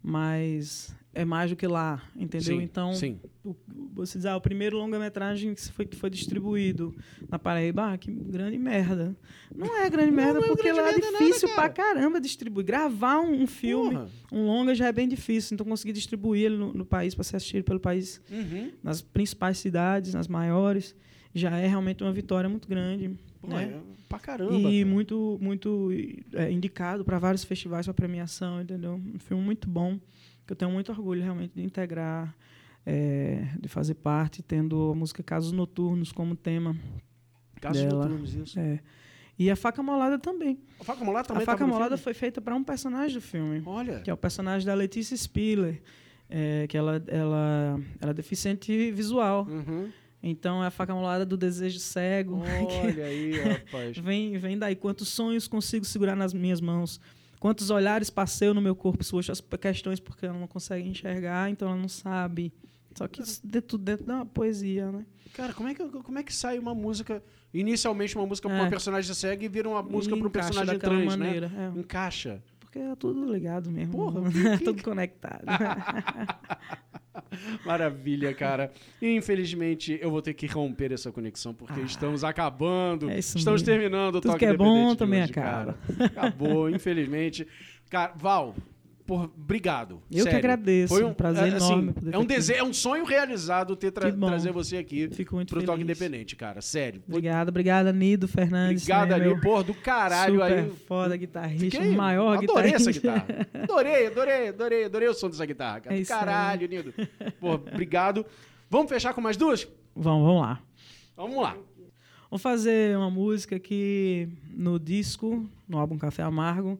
mas é mais do que lá, entendeu? Sim, então, sim. o, você diz, ah, o primeiro longa-metragem que foi, foi distribuído na Paraíba, ah, que grande merda. Não é grande merda, não é porque grande lá é nada, difícil cara. pra caramba distribuir. Gravar um, um filme, Porra. um longa já é bem difícil, então conseguir distribuir ele no, no país para ser assistido pelo país, Uhum. nas principais cidades, nas maiores, já é realmente uma vitória muito grande. Pô, né? é pra caramba. E cara. muito, muito é, indicado para vários festivais para premiação, entendeu? Um filme muito bom, que eu tenho muito orgulho realmente de integrar, é, de fazer parte, tendo a música Casos Noturnos como tema. Casos dela. noturnos, isso. É. E a Faca Molada também. A Faca Molada também a Faca tava no Molada foi feita para um personagem do filme, Olha. que é o personagem da Letícia Spiller, é, que ela, ela, ela é deficiente visual. Uhum. Então é a Faca Molada do desejo cego. Olha aí, rapaz. Vem, vem daí. Quantos sonhos consigo segurar nas minhas mãos? Quantos olhares passeiam no meu corpo? Suas questões porque ela não consegue enxergar, então ela não sabe. Só que isso de tudo dentro da poesia, né? Cara, como é, que, como é que sai uma música, inicialmente uma música É. uma personagem cega e vira uma música para um personagem trans, maneira, né? é. Encaixa. Porque é tudo ligado mesmo. Porra, que- tudo conectado. Maravilha, cara. Infelizmente, eu vou ter que romper essa conexão, porque estamos acabando. é isso estamos mesmo. terminando o Tudo Toque que é bom também hoje, acaba. cara. Acabou, infelizmente. Cara, Val, Por, obrigado. Eu que sério. agradeço, Foi um prazer é, assim, enorme É um desejo, é um sonho realizado ter tra- Que trazer você aqui Fico muito pro feliz. Toque Independente, cara. Sério. Obrigado, obrigado, Nido Fernandes. Obrigado né, meu porra, do caralho super aí. foda guitarrista, Fiquei- maior adorei guitarrista. essa guitarra. Adorei, adorei, adorei, adorei o som dessa guitarra. Cara. É isso aí. caralho, Nido. Pô, obrigado. Vamos fechar com mais duas? Vamos, vamos lá. Vamos lá. Vamos fazer uma música que no disco, no álbum Café Amargo,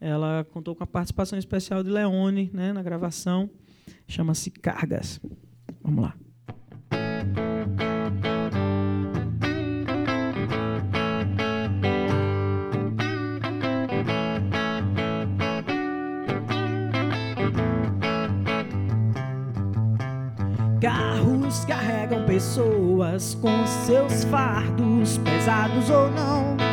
ela contou com a participação especial de Leone, né, na gravação. Chama-se Cargas. Vamos lá. Carros carregam pessoas com seus fardos, pesados ou não.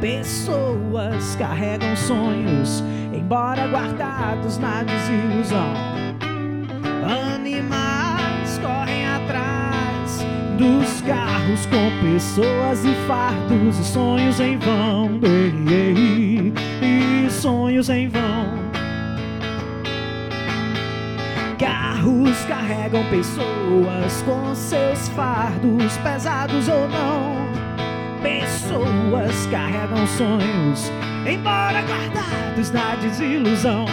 Pessoas carregam sonhos, embora guardados na desilusão. Animais correm atrás dos carros com pessoas e fardos e sonhos em vão. Ei, ei, E sonhos em vão. Carros carregam pessoas com seus fardos, pesados ou não. Pessoas carregam sonhos, embora guardados na desilusão.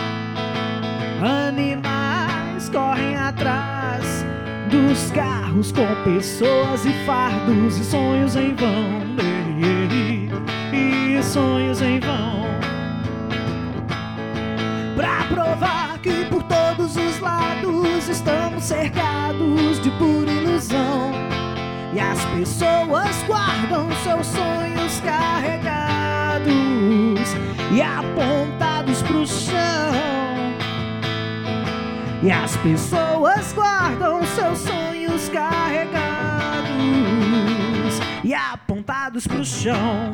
Animais correm atrás dos carros com pessoas e fardos e sonhos em vão. E sonhos em vão pra provar que por todos os lados estamos cercados de pura ilusão. E as pessoas guardam seus sonhos carregados e apontados pro chão. E as pessoas guardam seus sonhos carregados e apontados pro chão.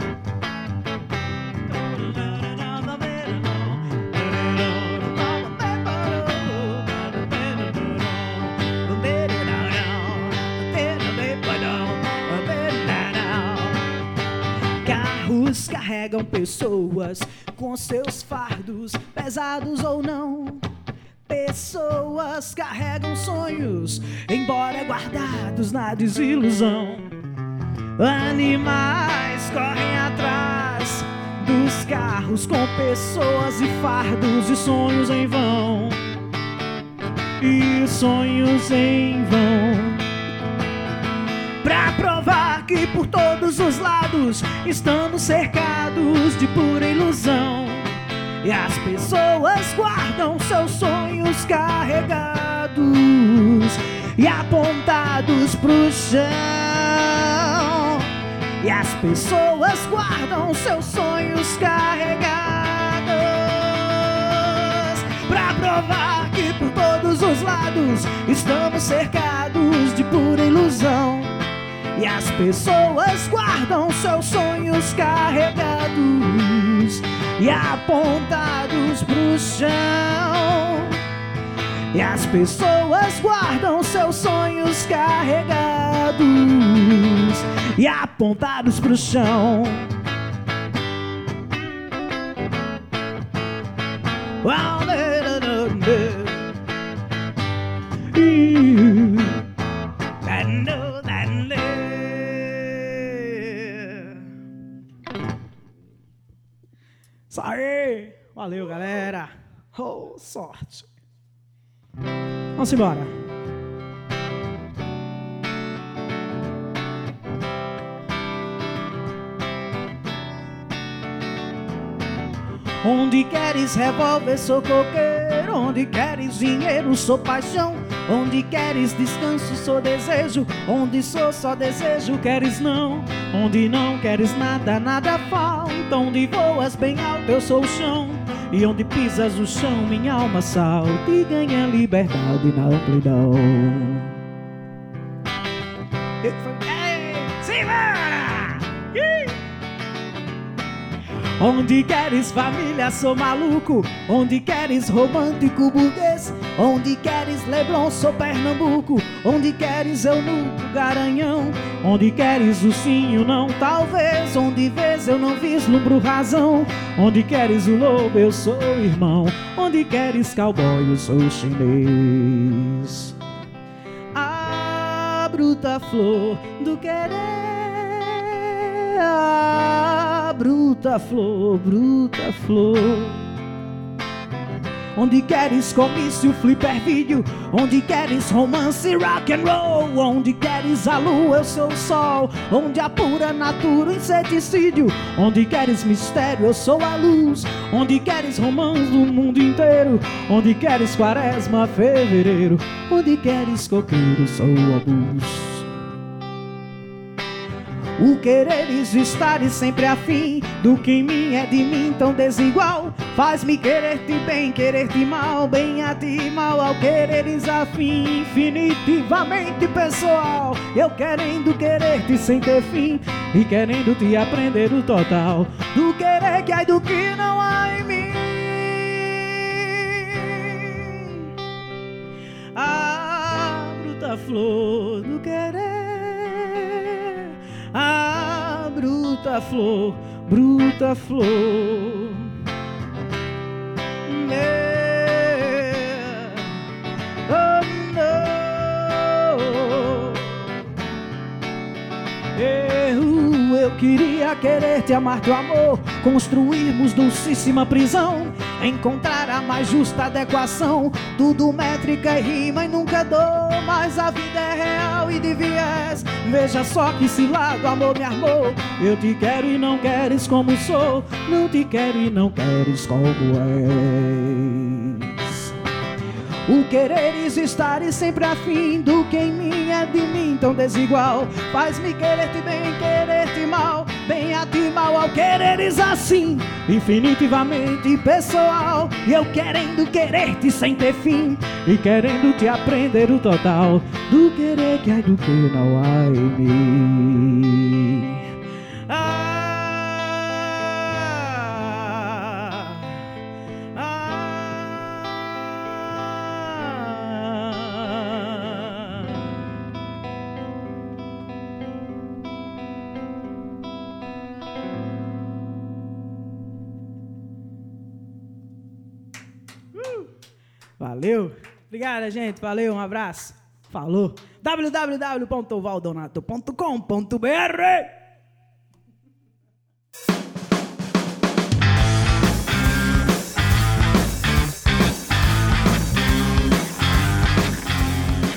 Carregam pessoas com seus fardos, pesados ou não. Pessoas carregam sonhos, embora guardados na desilusão. Animais correm atrás dos carros com pessoas e fardos e sonhos em vão. E sonhos em vão. Pra por todos os lados estamos cercados de pura ilusão. E as pessoas guardam seus sonhos carregados e apontados pro chão. E as pessoas guardam seus sonhos carregados pra provar que por todos os lados estamos cercados de pura ilusão. E as pessoas guardam seus sonhos carregados e apontados pro chão. E as pessoas guardam seus sonhos carregados e apontados pro chão. Well, Isso aí! Valeu, galera! Oh, sorte! Vamos embora! Onde queres revólver, sou coqueiro. Onde queres dinheiro, sou paixão. Onde queres descanso, sou desejo. Onde sou só desejo, queres não. Onde não queres nada, nada falta. Onde voas bem alto, eu sou o chão. E onde pisas o chão, minha alma salta e ganha liberdade na amplidão. Onde queres família, sou maluco. Onde queres romântico burguês. Onde queres Leblon, sou Pernambuco. Onde queres eu no Garanhão. Onde queres o sim, o não, talvez. Onde vês eu não vislumbro razão. Onde queres o lobo, eu sou irmão. Onde queres cowboy, eu sou chinês. A bruta flor do querer. Bruta flor, bruta flor. Onde queres comício, flipper vídeo? Onde queres romance, rock and roll? Onde queres a lua, eu sou o sol? Onde a pura natura, inseticídio? Onde queres mistério, eu sou a luz? Onde queres romance do mundo inteiro? Onde queres quaresma, fevereiro? Onde queres coqueiro, sou a luz o quereres estar e sempre afim do que em mim é de mim tão desigual. Faz-me querer-te bem, querer-te mal, bem a ti mal ao quereres afim, infinitivamente pessoal. Eu querendo querer-te sem ter fim e querendo te aprender o total do querer que há do que não há em mim. A bruta flor do querer a bruta flor, bruta flor. Eu, queria querer te amar teu amor, construirmos dulcíssima prisão encontrar a mais justa adequação. Tudo métrica e rima e nunca dou, mas a vida é real e de viés. Veja só que se lado amor me armou. Eu te quero e não queres como sou, não te quero e não queres como és. O quereres estar e sempre afim do que em mim é de mim tão desigual. Faz-me querer-te bem, querer-te mal, bem a ti mal ao quereres assim, infinitivamente pessoal. E eu querendo querer-te sem ter fim, e querendo te aprender o total do querer que há do que não há em mim. Valeu. Obrigada, gente. Valeu, um abraço. Falou. www.valdonato.com.br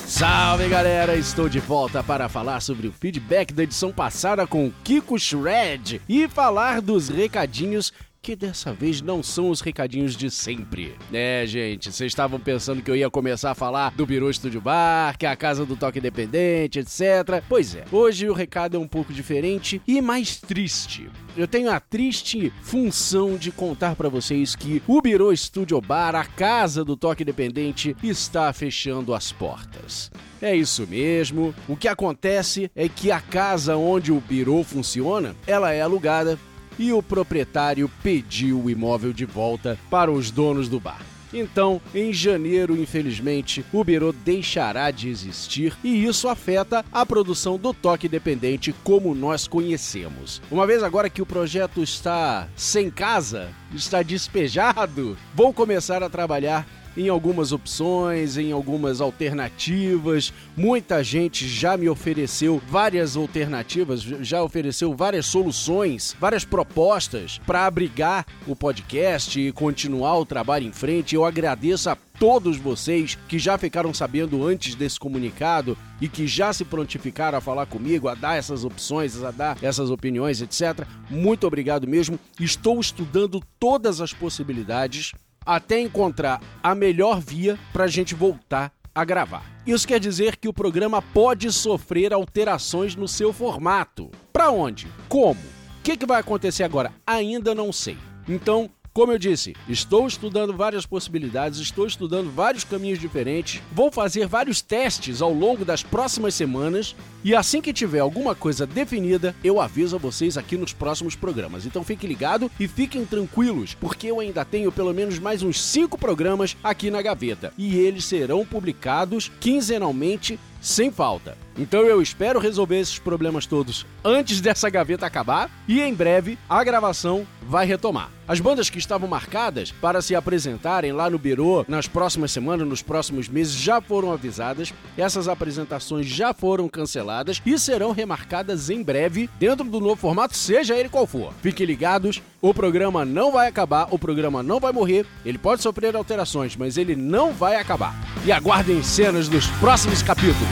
Salve galera, estou de volta para falar sobre o feedback da edição passada com o Kiko Shred e falar dos recadinhos que dessa vez não são os recadinhos de sempre. É, gente, vocês estavam pensando que eu ia começar a falar do Biro Estúdio Bar, que é a casa do toque independente, etc. Pois é, hoje o recado é um pouco diferente e mais triste. Eu tenho a triste função de contar para vocês que o Biro Estúdio Bar, a casa do toque independente, está fechando as portas. É isso mesmo. O que acontece é que a casa onde o Biro funciona, ela é alugada e o proprietário pediu o imóvel de volta para os donos do bar. Então, em janeiro, infelizmente, o Birô deixará de existir e isso afeta a produção do toque dependente como nós conhecemos. Uma vez agora que o projeto está sem casa, está despejado, vou começar a trabalhar em algumas opções, em algumas alternativas. Muita gente já me ofereceu várias alternativas, já ofereceu várias soluções, várias propostas para abrigar o podcast e continuar o trabalho em frente. Eu agradeço a todos vocês que já ficaram sabendo antes desse comunicado e que já se prontificaram a falar comigo, a dar essas opções, a dar essas opiniões, etc. Muito obrigado mesmo. Estou estudando todas as possibilidades até encontrar a melhor via para a gente voltar a gravar. Isso quer dizer que o programa pode sofrer alterações no seu formato. Para onde? Como? O que, que vai acontecer agora? Ainda não sei. Então, Como eu disse, estou estudando várias possibilidades, estou estudando vários caminhos diferentes, vou fazer vários testes ao longo das próximas semanas e assim que tiver alguma coisa definida, eu aviso a vocês aqui nos próximos programas. Então fique ligado e fiquem tranquilos, porque eu ainda tenho pelo menos mais uns 5 programas aqui na gaveta e eles serão publicados quinzenalmente sem falta. Então eu espero resolver esses problemas todos antes dessa gaveta acabar e em breve a gravação vai retomar. As bandas que estavam marcadas para se apresentarem lá no Biro nas próximas semanas, nos próximos meses, já foram avisadas. Essas apresentações já foram canceladas e serão remarcadas em breve dentro do novo formato, seja ele qual for. Fiquem ligados, o programa não vai acabar, o programa não vai morrer, ele pode sofrer alterações, mas ele não vai acabar. E aguardem cenas dos próximos capítulos.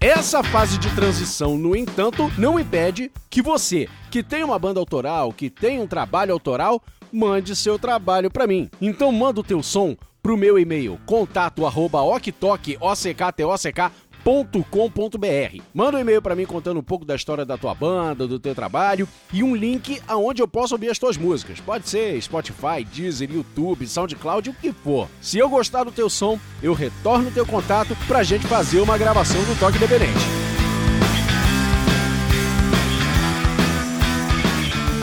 Essa fase de transição, no entanto, não impede que você, que tem uma banda autoral, que tem um trabalho autoral, mande seu trabalho para mim. Então manda o teu som pro meu e-mail contato arroba www.com.br. Manda um e-mail para mim contando um pouco da história da tua banda, do teu trabalho e um link aonde eu posso ouvir as tuas músicas. Pode ser Spotify, Deezer, YouTube, SoundCloud, o que for. Se eu gostar do teu som, eu retorno o teu contato pra gente fazer uma gravação do Toque Independente.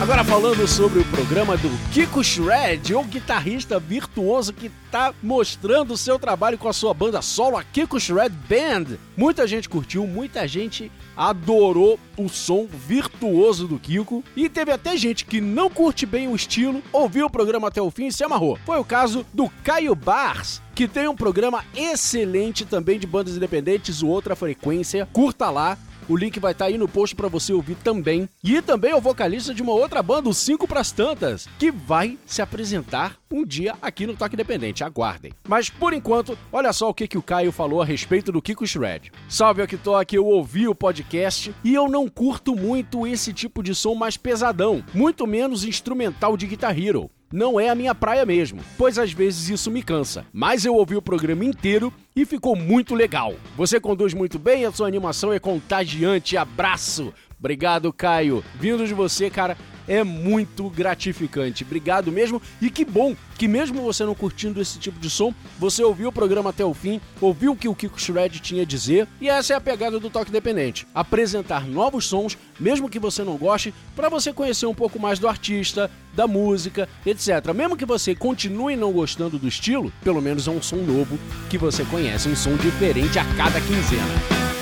Agora falando sobre o programa do Kiko Shred, o guitarrista virtuoso que está mostrando o seu trabalho com a sua banda solo, a Kiko Shred Band. Muita gente curtiu, muita gente adorou o som virtuoso do Kiko e teve até gente que não curte bem o estilo, ouviu o programa até o fim e se amarrou. Foi o caso do Caio Bars, que tem um programa excelente também de bandas independentes, o Outra Frequência. Curta lá, o link vai estar tá aí no post para você ouvir também. E também é o vocalista de uma outra banda, o Cinco Pras Tantas, que vai se apresentar um dia aqui no Toque Independente. Aguardem. Mas por enquanto, olha só o que, que o Caio falou a respeito do Kiko Shred. Salve aqui, Toque, eu ouvi o podcast e eu não curto muito esse tipo de som mais pesadão, muito menos instrumental de Guitar Hero não é a minha praia mesmo, pois às vezes isso me cansa. Mas eu ouvi o programa inteiro e ficou muito legal. Você conduz muito bem, a sua animação é contagiante. Abraço! Obrigado, Caio. Vindo de você, cara, é muito gratificante. Obrigado mesmo. E que bom que mesmo você não curtindo esse tipo de som, você ouviu o programa até o fim, ouviu o que o Kiko Shred tinha a dizer, e essa é a pegada do Toque Independente. Apresentar novos sons, mesmo que você não goste, para você conhecer um pouco mais do artista, da música, etc. Mesmo que você continue não gostando do estilo, pelo menos é um som novo que você conhece, um som diferente a cada quinzena.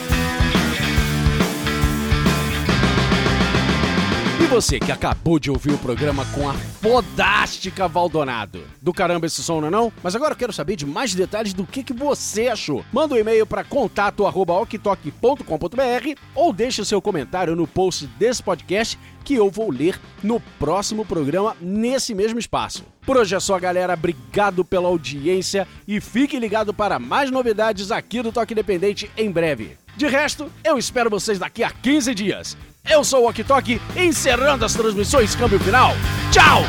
E você que acabou de ouvir o programa com a fodástica Valdonado. Do caramba esse som, não é não? Mas agora eu quero saber de mais detalhes do que, que você achou. Manda um e-mail para contato@oktok.com.br ou deixe seu comentário no post desse podcast que eu vou ler no próximo programa nesse mesmo espaço. Por hoje é só, galera. Obrigado pela audiência e fique ligado para mais novidades aqui do Toque Independente em breve. De resto, eu espero vocês daqui a 15 dias. Eu sou o Ok Tok, encerrando as transmissões Câmbio Final. Tchau!